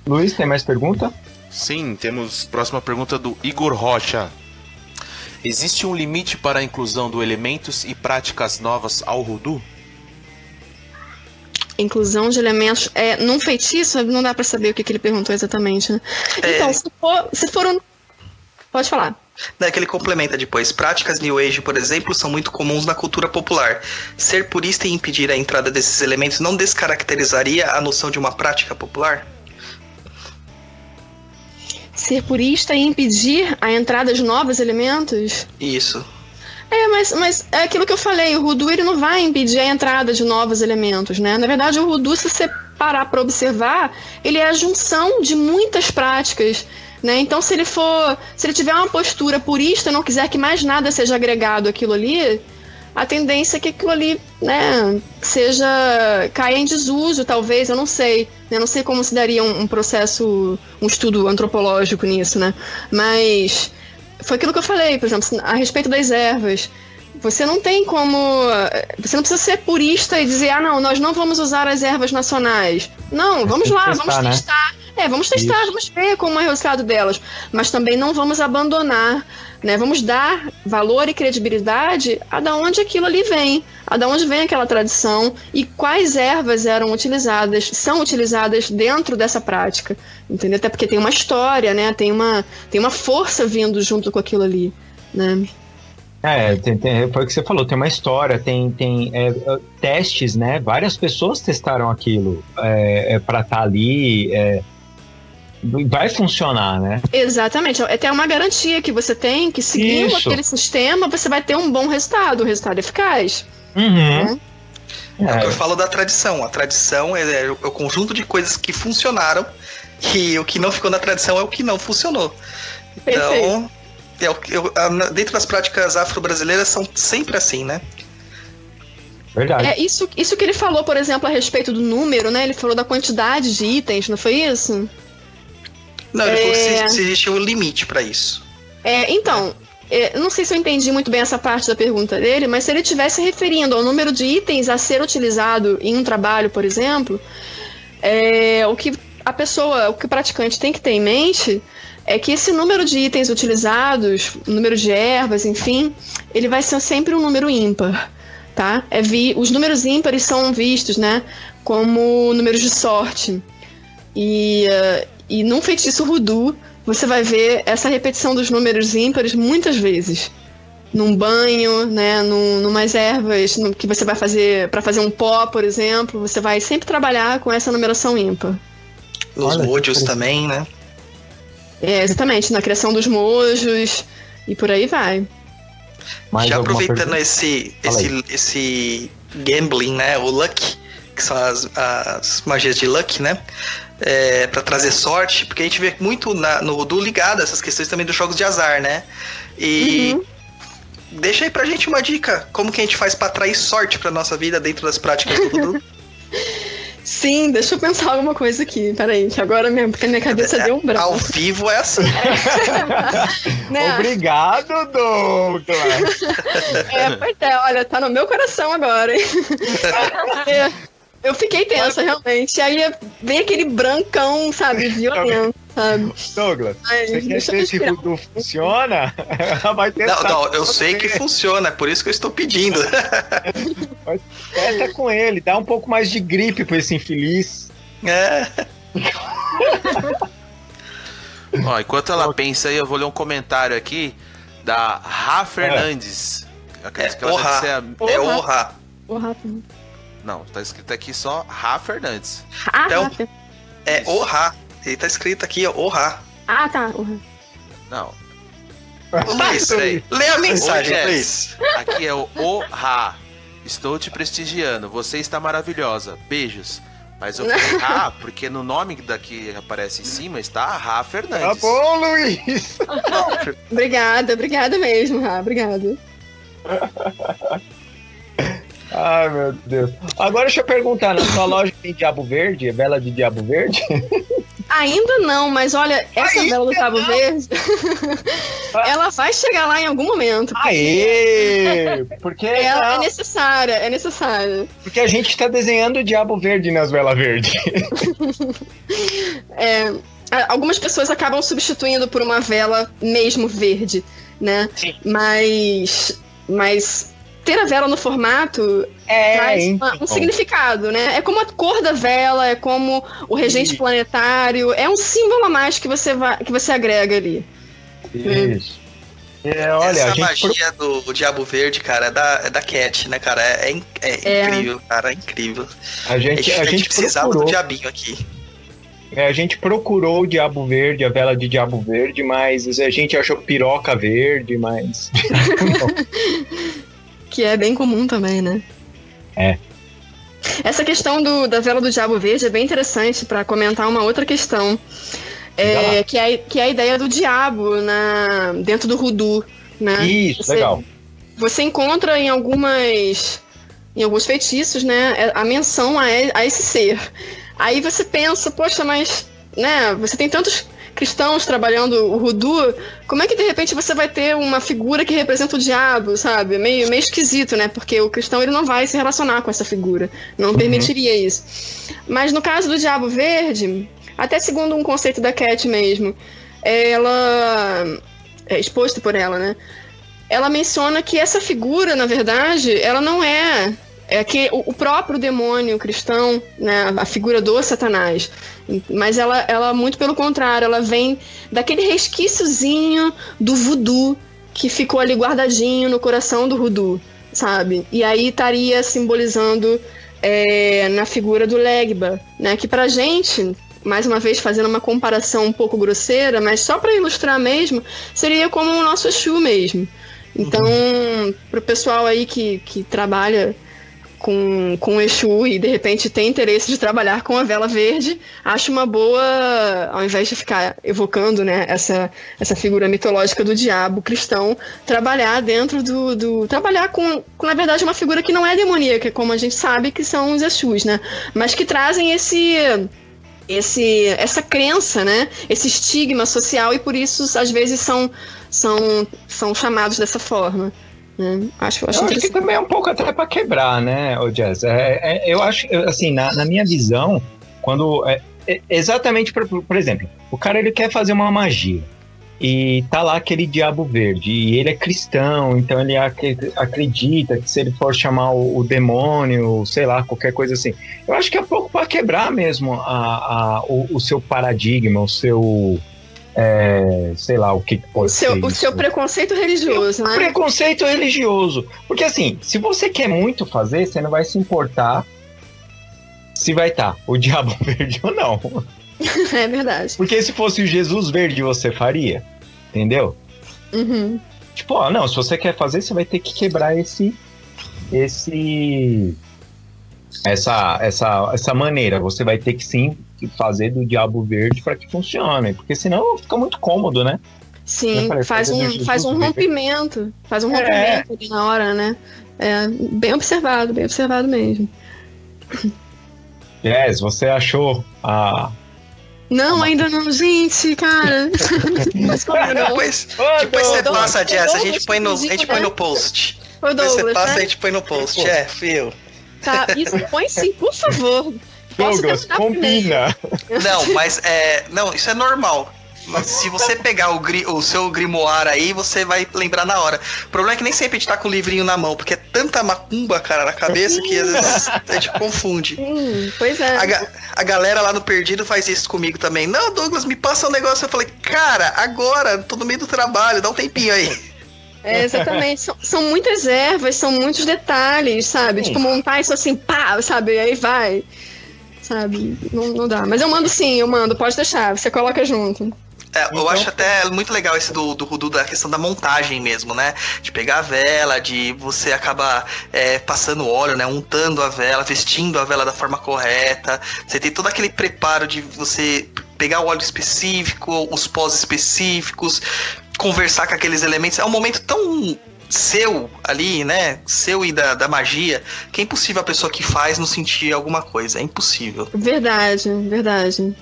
S6: Luiz, tem mais pergunta?
S4: Sim, temos próxima pergunta do Igor Rocha. Existe um limite para a inclusão do elementos e práticas novas ao Rudu?
S5: Inclusão de elementos. É, num feitiço, não dá pra saber o que, que ele perguntou exatamente, né?
S2: É.
S5: Então, se for, se for um. Pode falar.
S2: Né, que ele complementa depois. Práticas New Age, por exemplo, são muito comuns na cultura popular. Ser purista e impedir a entrada desses elementos não descaracterizaria a noção de uma prática popular?
S5: Ser purista e impedir a entrada de novos elementos?
S2: Isso.
S5: É, mas, mas é aquilo que eu falei, o Rudu ele não vai impedir a entrada de novos elementos, né? Na verdade, o Rudu, se você parar para observar, ele é a junção de muitas práticas, né? Então, se ele for, se ele tiver uma postura purista e não quiser que mais nada seja agregado àquilo ali, a tendência é que aquilo ali, né, seja caia em desuso, talvez, eu não sei, né? Eu não sei como se daria um, um processo, um estudo antropológico nisso, né? Mas foi aquilo que eu falei, por exemplo, a respeito das ervas. Você não tem como. Você não precisa ser purista e dizer, ah, não, nós não vamos usar as ervas nacionais. Não, vamos lá,
S6: testar,
S5: vamos
S6: né?
S5: É, vamos testar,
S6: Isso.
S5: vamos ver como é o resultado delas. Mas também não vamos abandonar, né? Vamos dar valor e credibilidade a da onde aquilo ali vem, a da onde vem aquela tradição e quais ervas eram utilizadas, são utilizadas dentro dessa prática. Entendeu? Até porque tem uma história, né? Tem uma, tem uma força vindo junto com aquilo ali, né?
S6: É, tem, tem- foi o que você falou, tem uma história, tem, tem é, é, testes, né? Várias pessoas testaram aquilo é, para estar ali. é, vai funcionar, né?
S5: Exatamente. É até uma garantia que você tem que seguindo
S6: Isso.
S5: aquele sistema você vai ter um bom resultado, um resultado eficaz.
S6: Uhum.
S2: É. o que eu
S6: É,
S2: falo da tradição. A tradição é, é o conjunto de coisas que funcionaram e o que não ficou na tradição é o que não funcionou. Então, é eu- a- dentro das práticas afro-brasileiras são sempre assim, né?
S6: verdade.
S5: É isso, isso que ele falou, por exemplo, a respeito do número, né? Ele falou da quantidade de itens, não foi isso?
S2: Não, ele falou que
S5: É.
S2: se, se existe um limite pra isso.
S5: É, então, é, não sei se eu entendi muito bem essa parte da pergunta dele, mas se ele estivesse referindo ao número de itens a ser utilizado em um trabalho, por exemplo, é, o que a pessoa, o que o praticante tem que ter em mente é que esse número de itens utilizados, número de ervas, enfim, ele vai ser sempre um número ímpar, tá? É vi, os números ímpares são vistos, né, como números de sorte. E, eh, e num feitiço voodoo, você vai ver essa repetição dos números ímpares muitas vezes. Num banho, né, num, numas ervas no- que você vai fazer para fazer um pó, por exemplo, você vai sempre trabalhar com essa numeração ímpar.
S2: Nos
S6: Olha,
S2: mojos também, né?
S5: É, exatamente, na criação dos mojos e por aí vai.
S6: Mais
S2: Já aproveitando esse, esse, esse gambling, né? O luck, que são as, as magias de luck, né? É, para trazer sorte, porque a gente vê muito na, no Voodoo ligado a essas questões também dos jogos de azar, né? E
S5: Uhum.
S2: deixa aí pra gente uma dica, como que a gente faz pra atrair sorte pra nossa vida dentro das práticas do Voodoo?
S5: Sim, deixa eu pensar alguma coisa aqui. Peraí, que agora minha, porque minha cabeça deu um
S2: Ao
S5: branco.
S2: vivo é assim.
S5: Né?
S6: Obrigado, Douglas!
S5: É, pois é, olha, tá no meu coração agora, hein? É, eu fiquei tensa, realmente. Aí vem aquele brancão, sabe, violento, sabe?
S6: Douglas,
S5: Ai,
S6: você quer ver se. Voodoo funciona? Vai
S2: Não,
S6: testar.
S2: não, eu sei que funciona, é por isso que eu estou pedindo.
S6: Testa com ele, dá um pouco mais de gripe pra esse infeliz.
S2: É.
S4: Ó, enquanto ela pensa aí, eu vou ler um comentário aqui da Rá Fernandes. Eu acredito que ela deve
S2: Orra.
S4: ser a...
S2: É
S5: Porra.
S2: honra.
S5: Ô, Rafa.
S4: Não, tá escrito aqui só Rá Fernandes.
S5: Ah,
S2: Então-
S5: Rafa.
S2: É honra. Ele tá escrito aqui, ó, honra.
S5: Ah, tá. Rafa.
S4: Não,
S2: Luiz, lê a mensagem,
S4: Ô,
S2: Luiz.
S4: Aqui é o Orra. Estou te prestigiando. Você está maravilhosa. Beijos. Mas eu falei, ah, porque no nome daqui aparece em cima está Rá Fernandes.
S6: Tá bom, Luiz.
S5: Obrigada, obrigada mesmo, Rá, obrigada.
S6: Ai, meu Deus. Agora deixa eu perguntar, na sua loja tem diabo verde? Vela de diabo verde?
S5: Ainda não, mas olha, essa
S6: Ainda
S5: vela do Cabo
S6: não?
S5: Verde, ela vai chegar lá em algum momento.
S6: Aê! Porque,
S5: Ela é
S6: não,
S5: necessária, é necessária.
S6: porque a gente tá desenhando o diabo verde nas velas verdes.
S5: É, algumas pessoas acabam substituindo por uma vela mesmo verde, né?
S6: Sim.
S5: Mas, mas ter a vela no formato
S6: É,
S5: traz uma- um significado, né? É como a cor da vela, é como o regente planetário, é um símbolo a mais que você, vai, que você agrega ali.
S6: Isso. É, olha, a
S2: Essa
S6: gente. pro-
S2: magia do Diabo Verde, cara, é da, é da Cat, né, cara? É, é é
S5: É.
S2: incrível, cara, é incrível.
S6: A
S2: A
S6: gente,
S2: gente,
S6: a gente
S2: precisava do
S6: procurou.
S2: diabinho aqui.
S6: É, a gente procurou o diabo verde, a vela de diabo verde, mas a gente achou piroca verde, mas.
S5: Que é bem comum também, né?
S6: É.
S5: Essa questão do, da vela do diabo verde é bem interessante para comentar uma outra questão. É, que, é, que é a ideia do diabo na, dentro do Rudu. Né?
S6: Isso,
S5: Você-
S6: legal.
S5: Você encontra em algumas. Em alguns feitiços, né? A menção a, a esse ser. Aí você pensa, poxa, mas. Né, você tem tantos cristãos trabalhando o Rudu, como é que de repente você vai ter uma figura que representa o diabo, sabe? Meio, meio esquisito, né? Porque o cristão ele não vai se relacionar com essa figura. Não permitiria isso. Mas no caso do diabo verde, até segundo um conceito da Cat mesmo, ela. É exposto por ela, né? ela menciona que essa figura, na verdade, ela não é. É que o o próprio demônio cristão, né, a figura do Satanás, mas ela, ela, muito pelo contrário, ela vem daquele resquíciozinho do voodoo que ficou ali guardadinho no coração do voodoo, sabe? E aí estaria simbolizando é, na figura do Legba, né? Que pra gente, mais uma vez fazendo uma comparação um pouco grosseira, mas só para ilustrar mesmo, seria como o nosso Exu mesmo. Então, pro pessoal aí que, que trabalha com, com Exu e de repente tem interesse de trabalhar com a vela verde, acho uma boa, ao invés de ficar evocando né, essa, essa figura mitológica do diabo cristão, trabalhar dentro do. do trabalhar com, com, na verdade, uma figura que não é demoníaca, como a gente sabe que são os Exus, né? Mas que trazem esse esse, essa crença, né? Esse estigma social e por isso às vezes são, são, são chamados dessa forma. Né? Acho, acho
S6: Eu acho que também é um pouco até para quebrar, né, o Jazz? É, é- eu acho, assim, na, na minha visão, quando. é- é exatamente, por, por exemplo, o cara ele quer fazer uma magia. E tá lá aquele diabo verde. E ele é cristão, então ele ac- acredita que se ele for chamar o, o demônio, sei lá, qualquer coisa assim. Eu acho que é um pouco para quebrar mesmo a, a- o, o seu paradigma, o seu. É, sei lá, o que que
S5: O
S6: pode
S5: seu,
S6: ser
S5: o
S6: isso.
S5: seu preconceito religioso, né?
S6: Preconceito religioso. Porque assim, se você quer muito fazer, você não vai se importar se vai estar o diabo verde ou não.
S5: É verdade.
S6: Porque se fosse o Jesus verde, você faria. Entendeu?
S5: Uhum.
S6: Tipo, ó, não, se você quer fazer, você vai ter que quebrar esse. Esse. Essa, essa, essa maneira. Você vai ter que sim fazer do diabo verde para que funcione. Porque senão fica muito cômodo, né?
S5: Sim,
S6: falei,
S5: faz
S6: do
S5: um, faz um rompimento. Faz um
S6: É.
S5: rompimento ali na hora, né? É, bem observado, bem observado mesmo.
S6: Yes, você achou a.
S5: Não, ainda não, gente, cara. Mas como não?
S2: Depois, depois você passa, Jess, a gente põe no, a gente põe no
S5: né?
S2: post.
S5: Ô,
S2: Depois você passa,
S5: né?
S2: a gente põe no post. É, fio.
S5: Tá, isso, põe sim, por favor.
S6: Douglas,
S5: terminar primeiro.
S6: combina.
S2: Não, mas é. Não, isso é normal. Mas se você pegar o, gri- o seu grimoire aí, você vai lembrar na hora. O problema é que nem sempre a gente tá com o livrinho na mão, porque é tanta macumba, cara, na cabeça que às vezes a gente confunde.
S5: Hum, pois é.
S2: A, ga- a galera lá no Perdido faz isso comigo também. Não, Douglas, me passa um negócio. Eu falei, cara, agora, tô no meio do trabalho, dá um tempinho aí.
S5: É, exatamente. São, são muitas ervas, são muitos detalhes, sabe?
S6: Sim.
S5: Tipo, montar isso assim, pá, sabe? Aí vai. Sabe? Não, não dá. Mas eu mando sim, eu mando, pode deixar. Você coloca junto.
S2: É, eu
S6: Então-
S2: acho até muito legal esse do, do Rudu da questão da montagem mesmo, né? De pegar a vela, de você acabar é, passando óleo, né? Untando a vela, vestindo a vela da forma correta. Você tem todo aquele preparo de você pegar o óleo específico, os pós específicos, conversar com aqueles elementos. É um momento tão seu ali, né? Seu e da, da magia, que é impossível a pessoa que faz não sentir alguma coisa. É impossível.
S5: Verdade, verdade.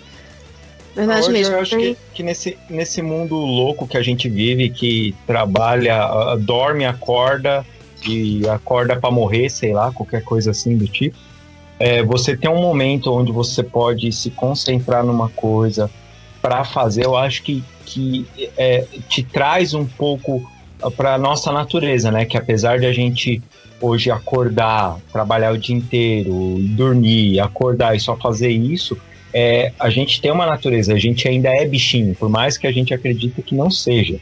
S5: Verdade
S6: Hoje
S5: mesmo.
S6: eu acho que, que nesse, nesse mundo louco que a gente vive, que trabalha, ah, dorme, acorda e acorda pra morrer, sei lá, qualquer coisa assim do tipo, é, você tem um momento onde você pode se concentrar numa coisa para fazer, eu acho que, que é, te traz um pouco para nossa natureza, né? Que apesar de a gente hoje acordar, trabalhar o dia inteiro, dormir, acordar e só fazer isso, é, a gente tem uma natureza, a gente ainda é bichinho, por mais que a gente acredite que não seja.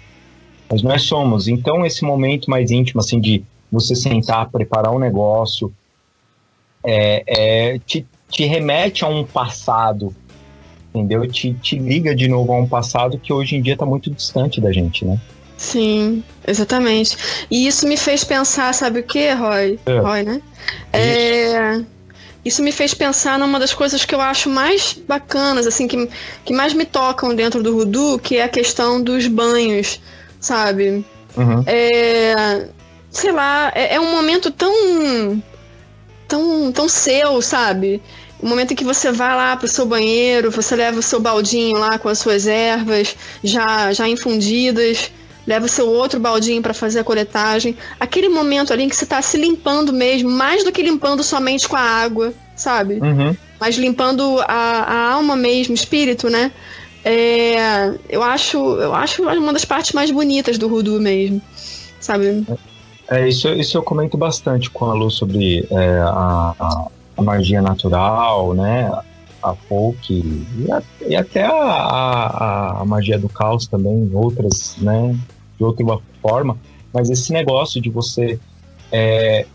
S6: Mas nós somos. Então, esse momento mais íntimo, assim, de você sentar, preparar um negócio, é, é, te, te remete a um passado, entendeu? Te, te liga de novo a um passado que hoje em dia está muito distante da gente, né?
S5: Sim, exatamente. E isso me fez pensar, sabe o que, Roy?
S6: É.
S5: Roy, né? É, Isso me fez pensar numa das coisas que eu acho mais bacanas, assim, que, que mais me tocam dentro do Rudu, que é a questão dos banhos, sabe?
S6: Uhum.
S5: É, sei lá, é, é um momento tão, tão, tão seu, sabe? O momento em que você vai lá pro seu banheiro, você leva o seu baldinho lá com as suas ervas já, já infundidas, leva o seu outro baldinho para fazer a coletagem. Aquele momento ali em que você tá se limpando mesmo, mais do que limpando somente com a água, sabe?
S6: Uhum.
S5: mas limpando a, a alma mesmo, o espírito, né? É, eu acho, eu acho uma das partes mais bonitas do Rudu mesmo, sabe?
S6: É, isso, isso eu comento bastante com a Lu sobre é, a, a, a magia natural, né? A folk e, a- e até a, a, a magia do caos também, outras, né? De outra forma. Mas esse negócio de você é,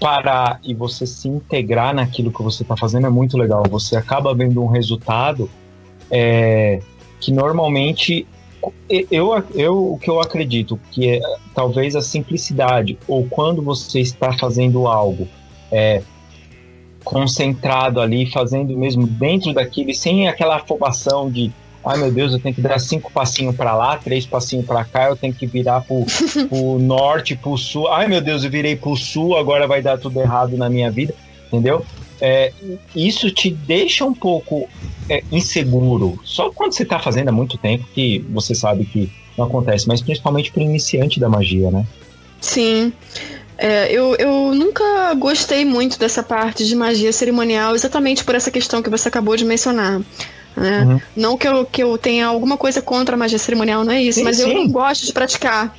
S6: parar e você se integrar naquilo que você está fazendo é muito legal. Você acaba vendo um resultado é, que normalmente eu, eu o que eu acredito que é talvez a simplicidade ou quando você está fazendo algo é, concentrado ali, fazendo mesmo dentro daquilo, e sem aquela afobação de ai meu Deus, eu tenho que dar cinco passinhos para lá, três passinhos para cá, eu tenho que virar pro, pro norte, pro sul, ai meu Deus, eu virei pro sul, agora vai dar tudo errado na minha vida, entendeu? É, isso te deixa um pouco é, inseguro. Só quando você tá fazendo há muito tempo que você sabe que não acontece, mas principalmente pro iniciante da magia, né?
S5: Sim. É, eu, eu nunca gostei muito dessa parte de magia cerimonial, exatamente por essa questão que você acabou de mencionar. né?
S6: Uhum.
S5: Não que eu, que eu tenha alguma coisa contra a magia cerimonial, não é isso,
S6: Sim,
S5: mas eu
S6: sim.
S5: não gosto de praticar.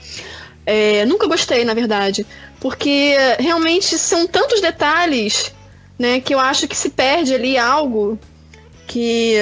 S5: É, nunca gostei, na verdade, porque realmente são tantos detalhes né, que eu acho que se perde ali algo que,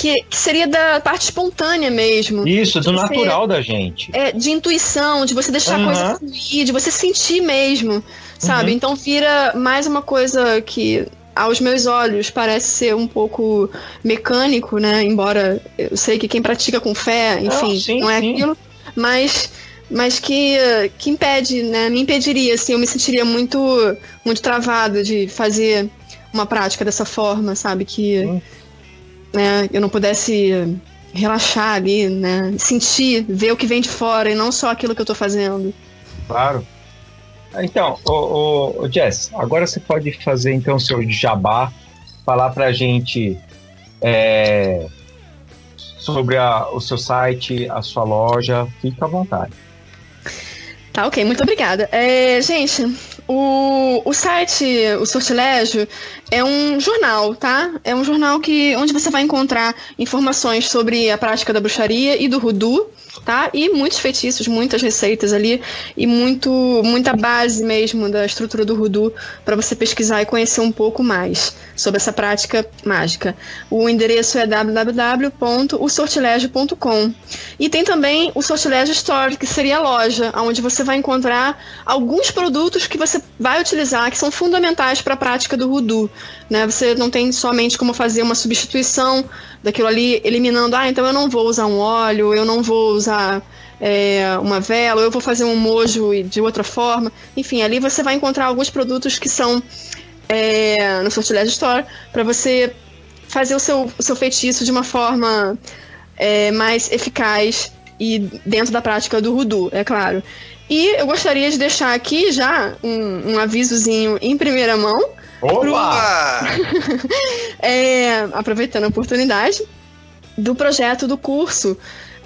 S5: que, que seria da parte espontânea mesmo
S6: Isso, do natural da gente.
S5: é, de intuição, de você deixar a
S6: Aham.
S5: coisa fluir, de você sentir mesmo, sabe?
S6: Uhum.
S5: Então vira mais uma coisa que aos meus olhos parece ser um pouco mecânico, né? Embora eu sei que quem pratica com fé, enfim,
S6: sim,
S5: não é
S6: sim.
S5: aquilo, mas mas que, que impede, né? Me impediria, assim, eu me sentiria muito muito travado de fazer uma prática dessa forma, sabe? Que
S6: Sim.
S5: Né, eu não pudesse relaxar ali, né? Sentir, ver o que vem de fora e não só aquilo que eu tô fazendo.
S6: Claro. Então, ô, ô, ô, Jess, agora você pode fazer então o seu jabá, falar pra gente é, sobre a- o seu site, a sua loja, fica à vontade.
S5: Tá, ok, muito obrigada. É, gente, o, o site, o Sortilégio, é um jornal, tá? É um jornal que, onde você vai encontrar informações sobre a prática da bruxaria e do Rudu. Tá? E muitos feitiços, muitas receitas ali e muito muita base mesmo da estrutura do Rudu para você pesquisar e conhecer um pouco mais sobre essa prática mágica. O endereço é www.osortilégio.com. E tem também o Sortilégio Store, que seria a loja, onde você vai encontrar alguns produtos que você vai utilizar que são fundamentais para a prática do Rudu, né? Você não tem somente como fazer uma substituição daquilo ali, eliminando, ah, então eu não vou usar um óleo, eu não vou usar é, uma vela, eu vou fazer um mojo de outra forma. Enfim, ali você vai encontrar alguns produtos que são é, no Sortilégio Store para você fazer o seu, o seu feitiço de uma forma é, mais eficaz e dentro da prática do Rudu, é claro. E eu gostaria de deixar aqui já um, um avisozinho em primeira mão.
S6: Opa!
S5: é, aproveitando a oportunidade, do projeto do curso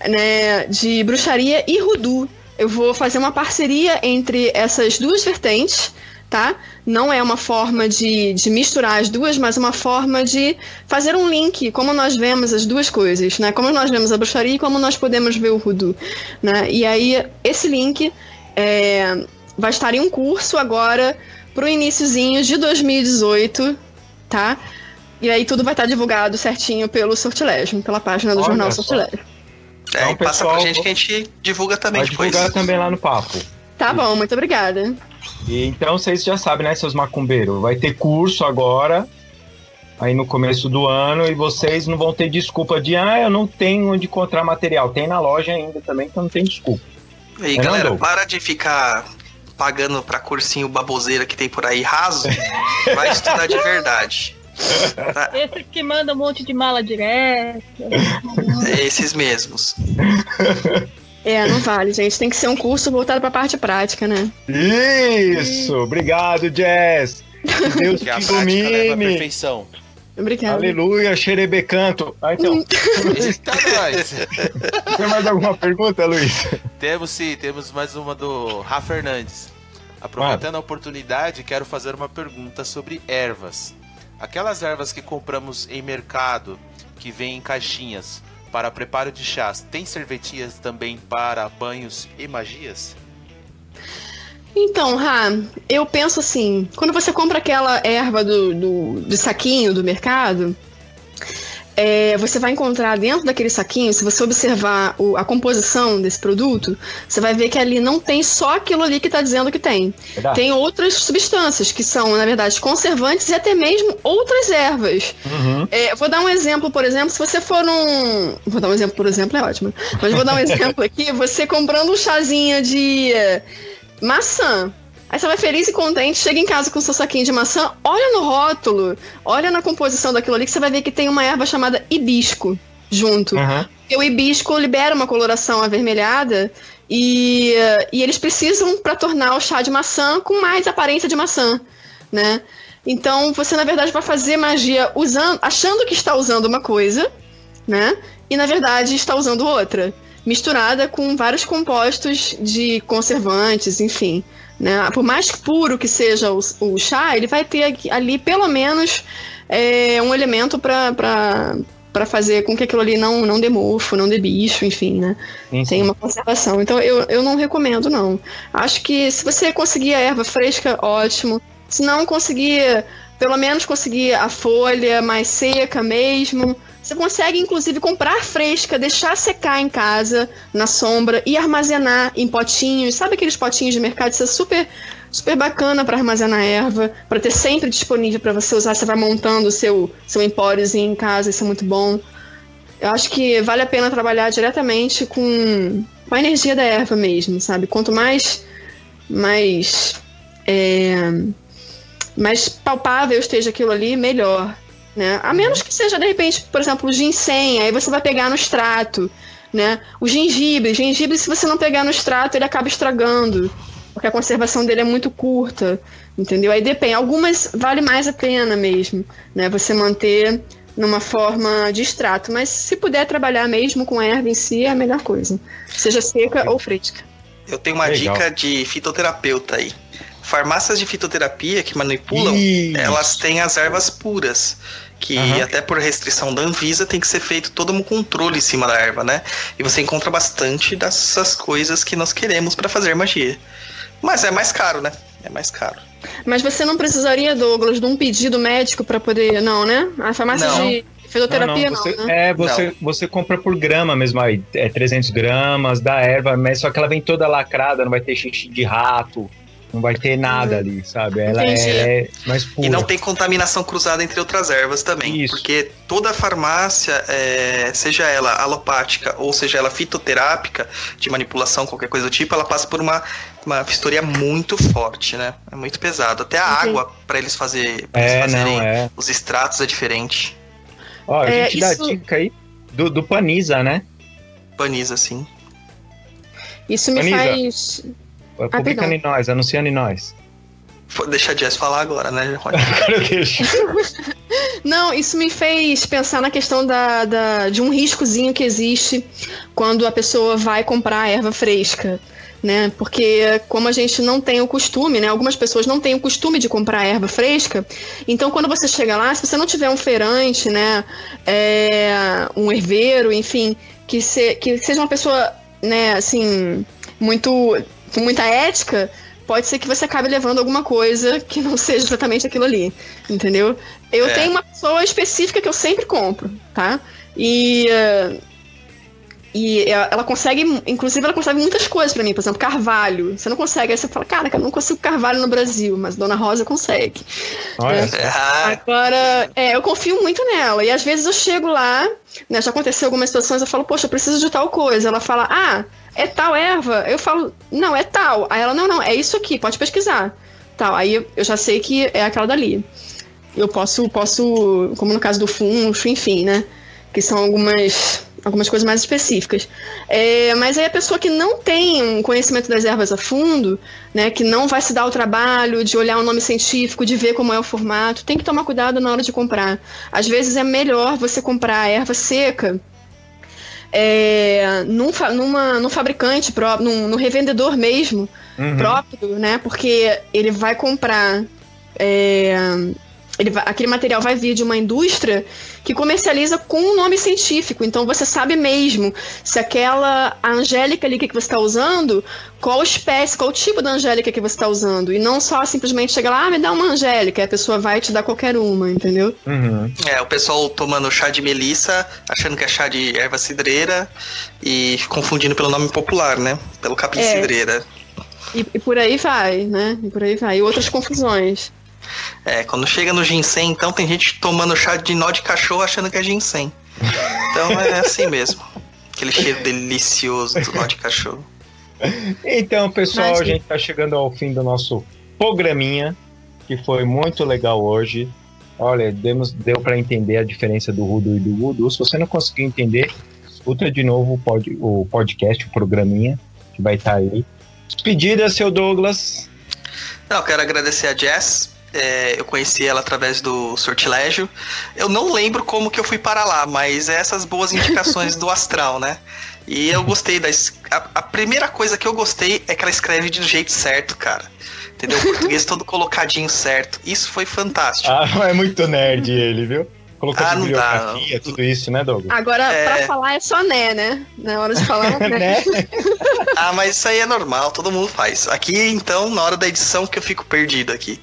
S5: né, de bruxaria e Rudu. Eu vou fazer uma parceria entre essas duas vertentes tá? Não é uma forma de, de misturar as duas, mas uma forma de fazer um link, como nós vemos as duas coisas, né? Como nós vemos a bruxaria e como nós podemos ver o voodoo, né? E aí, esse link é, vai estar em um curso agora pro iníciozinho de 2018, tá? E aí tudo vai estar divulgado certinho pelo Sortilégio, pela página do
S6: Olha
S5: Jornal
S6: só.
S5: Sortilégio.
S2: É,
S6: Então,
S2: e passa
S6: pessoal,
S2: pra gente que a gente divulga também
S6: Vai
S2: depois.
S6: divulgar também lá no papo.
S5: Tá bom, muito obrigada.
S6: E então vocês já sabem, né, seus macumbeiros? Vai ter curso agora, aí no começo do ano, e vocês não vão ter desculpa de, ah, eu não tenho onde encontrar material. Tem na loja ainda também, então não tem desculpa.
S2: E aí,
S6: É,
S2: galera, para de ficar pagando pra cursinho baboseira que tem por aí raso. Vai estudar de verdade.
S8: Esse que manda um monte de mala direta.
S2: É esses mesmos.
S5: É, não vale, gente. Tem que ser um curso voltado pra parte prática, né?
S6: Isso! Obrigado, Jess! Que Deus
S4: Que a
S6: te
S4: prática leva à
S6: ilumine!
S4: perfeição.
S5: Obrigada.
S6: Aleluia, xerebecanto! Ah, então,
S4: Eita, nós!
S6: tem mais alguma pergunta, Luiz?
S4: Temos sim, temos mais uma do Rafa Fernandes. Aproveitando a oportunidade, quero fazer uma pergunta sobre ervas. Aquelas ervas que compramos em mercado, que vêm em caixinhas, para preparo de chás, tem servetias também para banhos e magias?
S5: Então, Ra, eu penso assim, quando você compra aquela erva do, do, de saquinho do mercado, é, você vai encontrar dentro daquele saquinho, se você observar o- a composição desse produto, você vai ver que ali não tem só aquilo ali que está dizendo que tem.
S6: Verdade.
S5: Tem outras substâncias que são, na verdade, conservantes e até mesmo outras ervas.
S6: Uhum.
S5: É, eu vou dar um exemplo, por exemplo, se você for num. Vou dar um exemplo, por exemplo, é ótimo. Mas vou dar um exemplo aqui, você comprando um chazinho de maçã. Aí você vai feliz e contente, chega em casa com seu saquinho de maçã, olha no rótulo, olha na composição daquilo ali, que você vai ver que tem uma erva chamada hibisco junto.
S6: Uhum.
S5: Porque o hibisco libera uma coloração avermelhada e, e eles precisam para tornar o chá de maçã com mais aparência de maçã, né? Então você na verdade vai fazer magia usando, achando que está usando uma coisa, né? E na verdade está usando outra, misturada com vários compostos de conservantes, enfim. Né? Por mais puro que seja o, o chá, ele vai ter ali pelo menos é, um elemento para para fazer com que aquilo ali não, não dê mofo, não dê bicho, enfim, né?
S6: Sim, sim.
S5: Tem uma conservação. Então eu, eu não recomendo, não. Acho que se você conseguir a erva fresca, ótimo. Se não conseguir, pelo menos conseguir a folha mais seca mesmo. Você consegue, inclusive, comprar fresca, deixar secar em casa, na sombra, e armazenar em potinhos. Sabe aqueles potinhos de mercado? Isso é super, super bacana para armazenar erva, para ter sempre disponível para você usar. Você vai montando o seu, seu empóriozinho em casa, isso é muito bom. Eu acho que vale a pena trabalhar diretamente com, com a energia da erva mesmo, sabe? Quanto mais mais é, mais palpável esteja aquilo ali, melhor, né? A menos que seja de repente, por exemplo, o ginseng, aí você vai pegar no extrato, né? O gengibre, gengibre se você não pegar no extrato, ele acaba estragando, porque a conservação dele é muito curta, entendeu? Aí depende, algumas vale mais a pena mesmo, né? Você manter numa forma de extrato, mas se puder trabalhar mesmo com a erva em si, é a melhor coisa. Seja seca ou fresca.
S2: Eu tenho uma
S6: Legal.
S2: dica de fitoterapeuta aí. Farmácias de fitoterapia que manipulam,
S6: Isso.
S2: elas têm as ervas puras. Que
S6: Aham.
S2: até por restrição da Anvisa tem que ser feito todo um controle em cima da erva, né? E você encontra bastante dessas coisas que nós queremos pra fazer magia. Mas é mais caro, né? É mais caro.
S5: Mas você não precisaria, Douglas, de um pedido médico pra poder. Não, né? A farmácia
S2: Não.
S5: de fisioterapia não,
S6: você,
S5: né?
S6: É, você, você compra por grama mesmo aí. É 300 gramas da erva, mas só que ela vem toda lacrada, não vai ter xixi de rato, não vai ter nada ali, sabe? Ela
S5: Entendi.
S6: é mais pura.
S2: E não tem contaminação cruzada entre outras ervas também.
S6: Isso.
S2: Porque toda farmácia, é, seja ela alopática ou seja ela fitoterápica, de manipulação, qualquer coisa do tipo, ela passa por uma, uma vistoria muito forte, né? É muito pesado. Até a
S5: Entendi.
S2: água, pra eles, fazer, pra eles
S6: É,
S2: fazerem
S6: não, é.
S2: os extratos, é diferente.
S6: Ó, a
S5: É,
S6: gente dá
S5: isso-
S6: dica aí do, do Paniza, né?
S2: Paniza, assim.
S5: Isso me faz.
S6: Publicando
S5: perdão.
S6: em nós, anunciando em nós.
S2: Fo- Deixa a Jess falar agora, né.
S5: Não, isso me fez pensar na questão da, da- de um riscozinho que existe quando a pessoa vai comprar erva fresca. Né? Porque como a gente não tem o costume, né? Algumas pessoas não têm o costume de comprar erva fresca. Então, quando você chega lá, se você não tiver um feirante, né? É, um herveiro, enfim, que, se- que seja uma pessoa, né? Assim, muito com muita ética, pode ser que você acabe levando alguma coisa que não seja exatamente aquilo ali, entendeu? Eu
S2: É.
S5: tenho uma pessoa específica que eu sempre compro, tá? E eh, e ela ela consegue, inclusive ela consegue muitas coisas pra mim, por exemplo, carvalho. Você não consegue, aí você fala, cara, eu não consigo carvalho no Brasil, mas Dona Rosa consegue.
S6: Olha
S5: É. Agora, é, eu confio muito nela. E às vezes eu chego lá, né? Já aconteceu algumas situações, eu falo, poxa, eu preciso de tal coisa. Ela fala, ah, é tal erva? Eu falo, não, é tal. Aí ela, não, não, é isso aqui, pode pesquisar. Tal. Aí eu já sei que é aquela dali. Eu posso, posso, como no caso do funcho, enfim, né? Que são algumas. Algumas coisas mais específicas. É, mas aí a pessoa que não tem um conhecimento das ervas a fundo, né, que não vai se dar o trabalho de olhar o nome científico, de ver como é o formato, tem que tomar cuidado na hora de comprar. Às vezes é melhor você comprar erva seca é, num, numa, num fabricante próprio, num, num revendedor mesmo,
S6: Uhum.
S5: próprio, né? Porque ele vai comprar. é, vai- aquele material vai vir de uma indústria que comercializa com um nome científico. Então você sabe mesmo se aquela angélica ali que você está usando, qual espécie, qual tipo da angélica que você está usando. E não só simplesmente chegar lá, ah, me dá uma angélica, e a pessoa vai te dar qualquer uma, entendeu?
S6: Uhum.
S2: É, o pessoal tomando chá de melissa, achando que é chá de erva cidreira e confundindo pelo nome popular, né? Pelo capim
S5: É.
S2: cidreira.
S5: E, e por aí vai, né? E por aí vai. E outras confusões.
S2: É, quando chega no ginseng, então tem gente tomando chá de nó de cachorro achando que é ginseng. Então é assim mesmo. Aquele cheiro delicioso do nó de cachorro.
S6: Então, pessoal,
S5: Mas-
S6: a gente tá chegando ao fim do nosso programinha, que foi muito legal hoje. Olha, demos, deu para entender a diferença do Rudo e do Voodoo. Se você não conseguiu entender, escuta de novo o, pod, o podcast, o programinha, que vai estar aí. Despedida, seu Douglas.
S2: Não, eu quero agradecer a Jess. É, eu conheci ela através do sortilégio. Eu não lembro como que eu fui para lá, mas é essas boas indicações do astral, né? E eu gostei da. A, a primeira coisa que eu gostei é que ela escreve do jeito certo, cara. Entendeu? O português todo colocadinho certo. Isso foi fantástico.
S6: Ah, é muito nerd ele, viu? Colocou
S2: Ah, dá,
S6: bibliografia, tudo isso, né, Douglas?
S5: Agora,
S2: É.
S5: pra falar é só né, né? Na hora de falar, né?
S6: né?
S2: Ah, mas isso aí é normal, todo mundo faz. Aqui, então, na hora da edição que eu fico perdido aqui.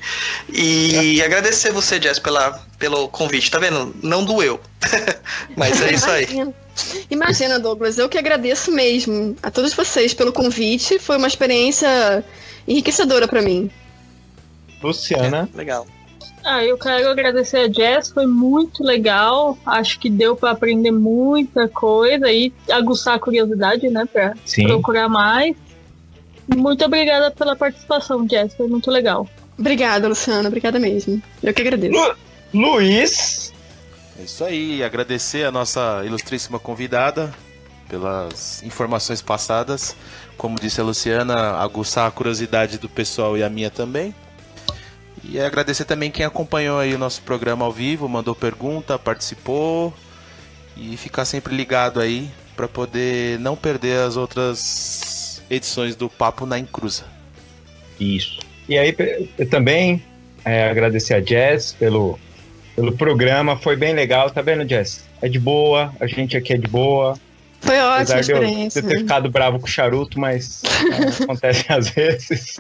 S2: E agradecer você, Jess, pela, pelo convite. Tá vendo? Não doeu. mas é isso aí.
S5: Imagina. Imagina, Douglas, eu que agradeço mesmo a todos vocês pelo convite. Foi uma experiência enriquecedora pra mim.
S6: Luciana.
S2: Legal.
S8: Ah, eu quero agradecer a Jess, foi muito legal. Acho que deu pra aprender muita coisa e aguçar a curiosidade, né, Pra
S6: Sim.
S8: procurar mais. Muito obrigada pela participação, Jess, foi muito legal.
S5: Obrigada, Luciana. Obrigada mesmo. Eu que agradeço.
S6: Lu- Luiz.
S4: É isso aí, agradecer a nossa ilustríssima convidada pelas informações passadas. Como disse a Luciana, aguçar a curiosidade do pessoal e a minha também. E agradecer também quem acompanhou aí o nosso programa ao vivo, mandou pergunta, participou e ficar sempre ligado aí para poder não perder as outras edições do Papo na Encruza.
S6: Isso. E aí eu também é, agradecer a Jess pelo, pelo programa, foi bem legal, tá vendo, Jess? É de boa, a gente aqui é de boa.
S5: Foi ótima
S6: Apesar de eu, de
S5: experiência.
S6: eu ter ficado bravo com o charuto, mas é, acontece às vezes.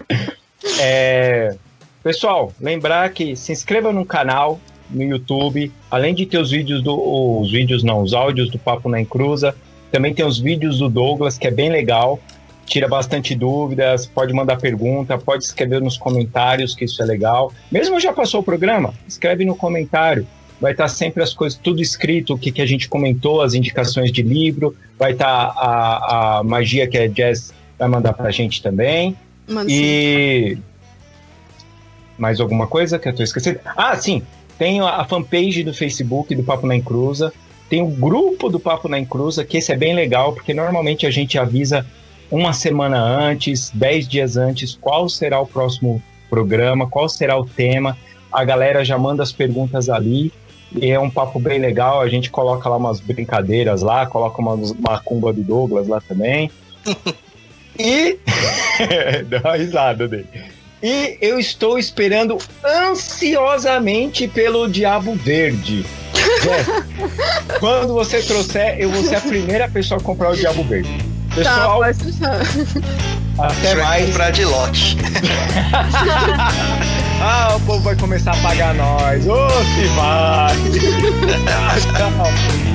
S6: É, pessoal, lembrar que se inscreva no canal no YouTube, além de ter os vídeos do os vídeos não, os áudios do Papo na Encruza, também tem os vídeos do Douglas, que é bem legal, tira bastante dúvidas, pode mandar pergunta, pode escrever nos comentários, que isso é legal. Mesmo já passou o programa, escreve no comentário. Vai estar sempre as coisas, tudo escrito, o que, que a gente comentou, as indicações de livro, vai estar a, a magia que a Jess vai mandar pra gente também.
S5: Mano, sim.
S6: Mais alguma coisa que eu tô esquecendo? Ah, sim. Tem a a fanpage do Facebook do Papo na Encruza. Tem o grupo do Papo na Encruza, que esse é bem legal, porque normalmente a gente avisa uma semana antes, dez dias antes, qual será o próximo programa, qual será o tema. A galera já manda as perguntas ali. E é um papo bem legal. A gente coloca lá umas brincadeiras lá, coloca uma macumba do Douglas lá também. E. Dá uma risada dele. E eu estou esperando ansiosamente pelo Diabo Verde. Jess, quando você trouxer, eu vou ser a primeira pessoa a comprar o Diabo Verde.
S5: Tá,
S6: Pessoal,
S5: deixar.
S6: até mais.
S2: comprar de lote.
S6: Ah, o povo vai começar a pagar nós. Ô, se vai. Tchau.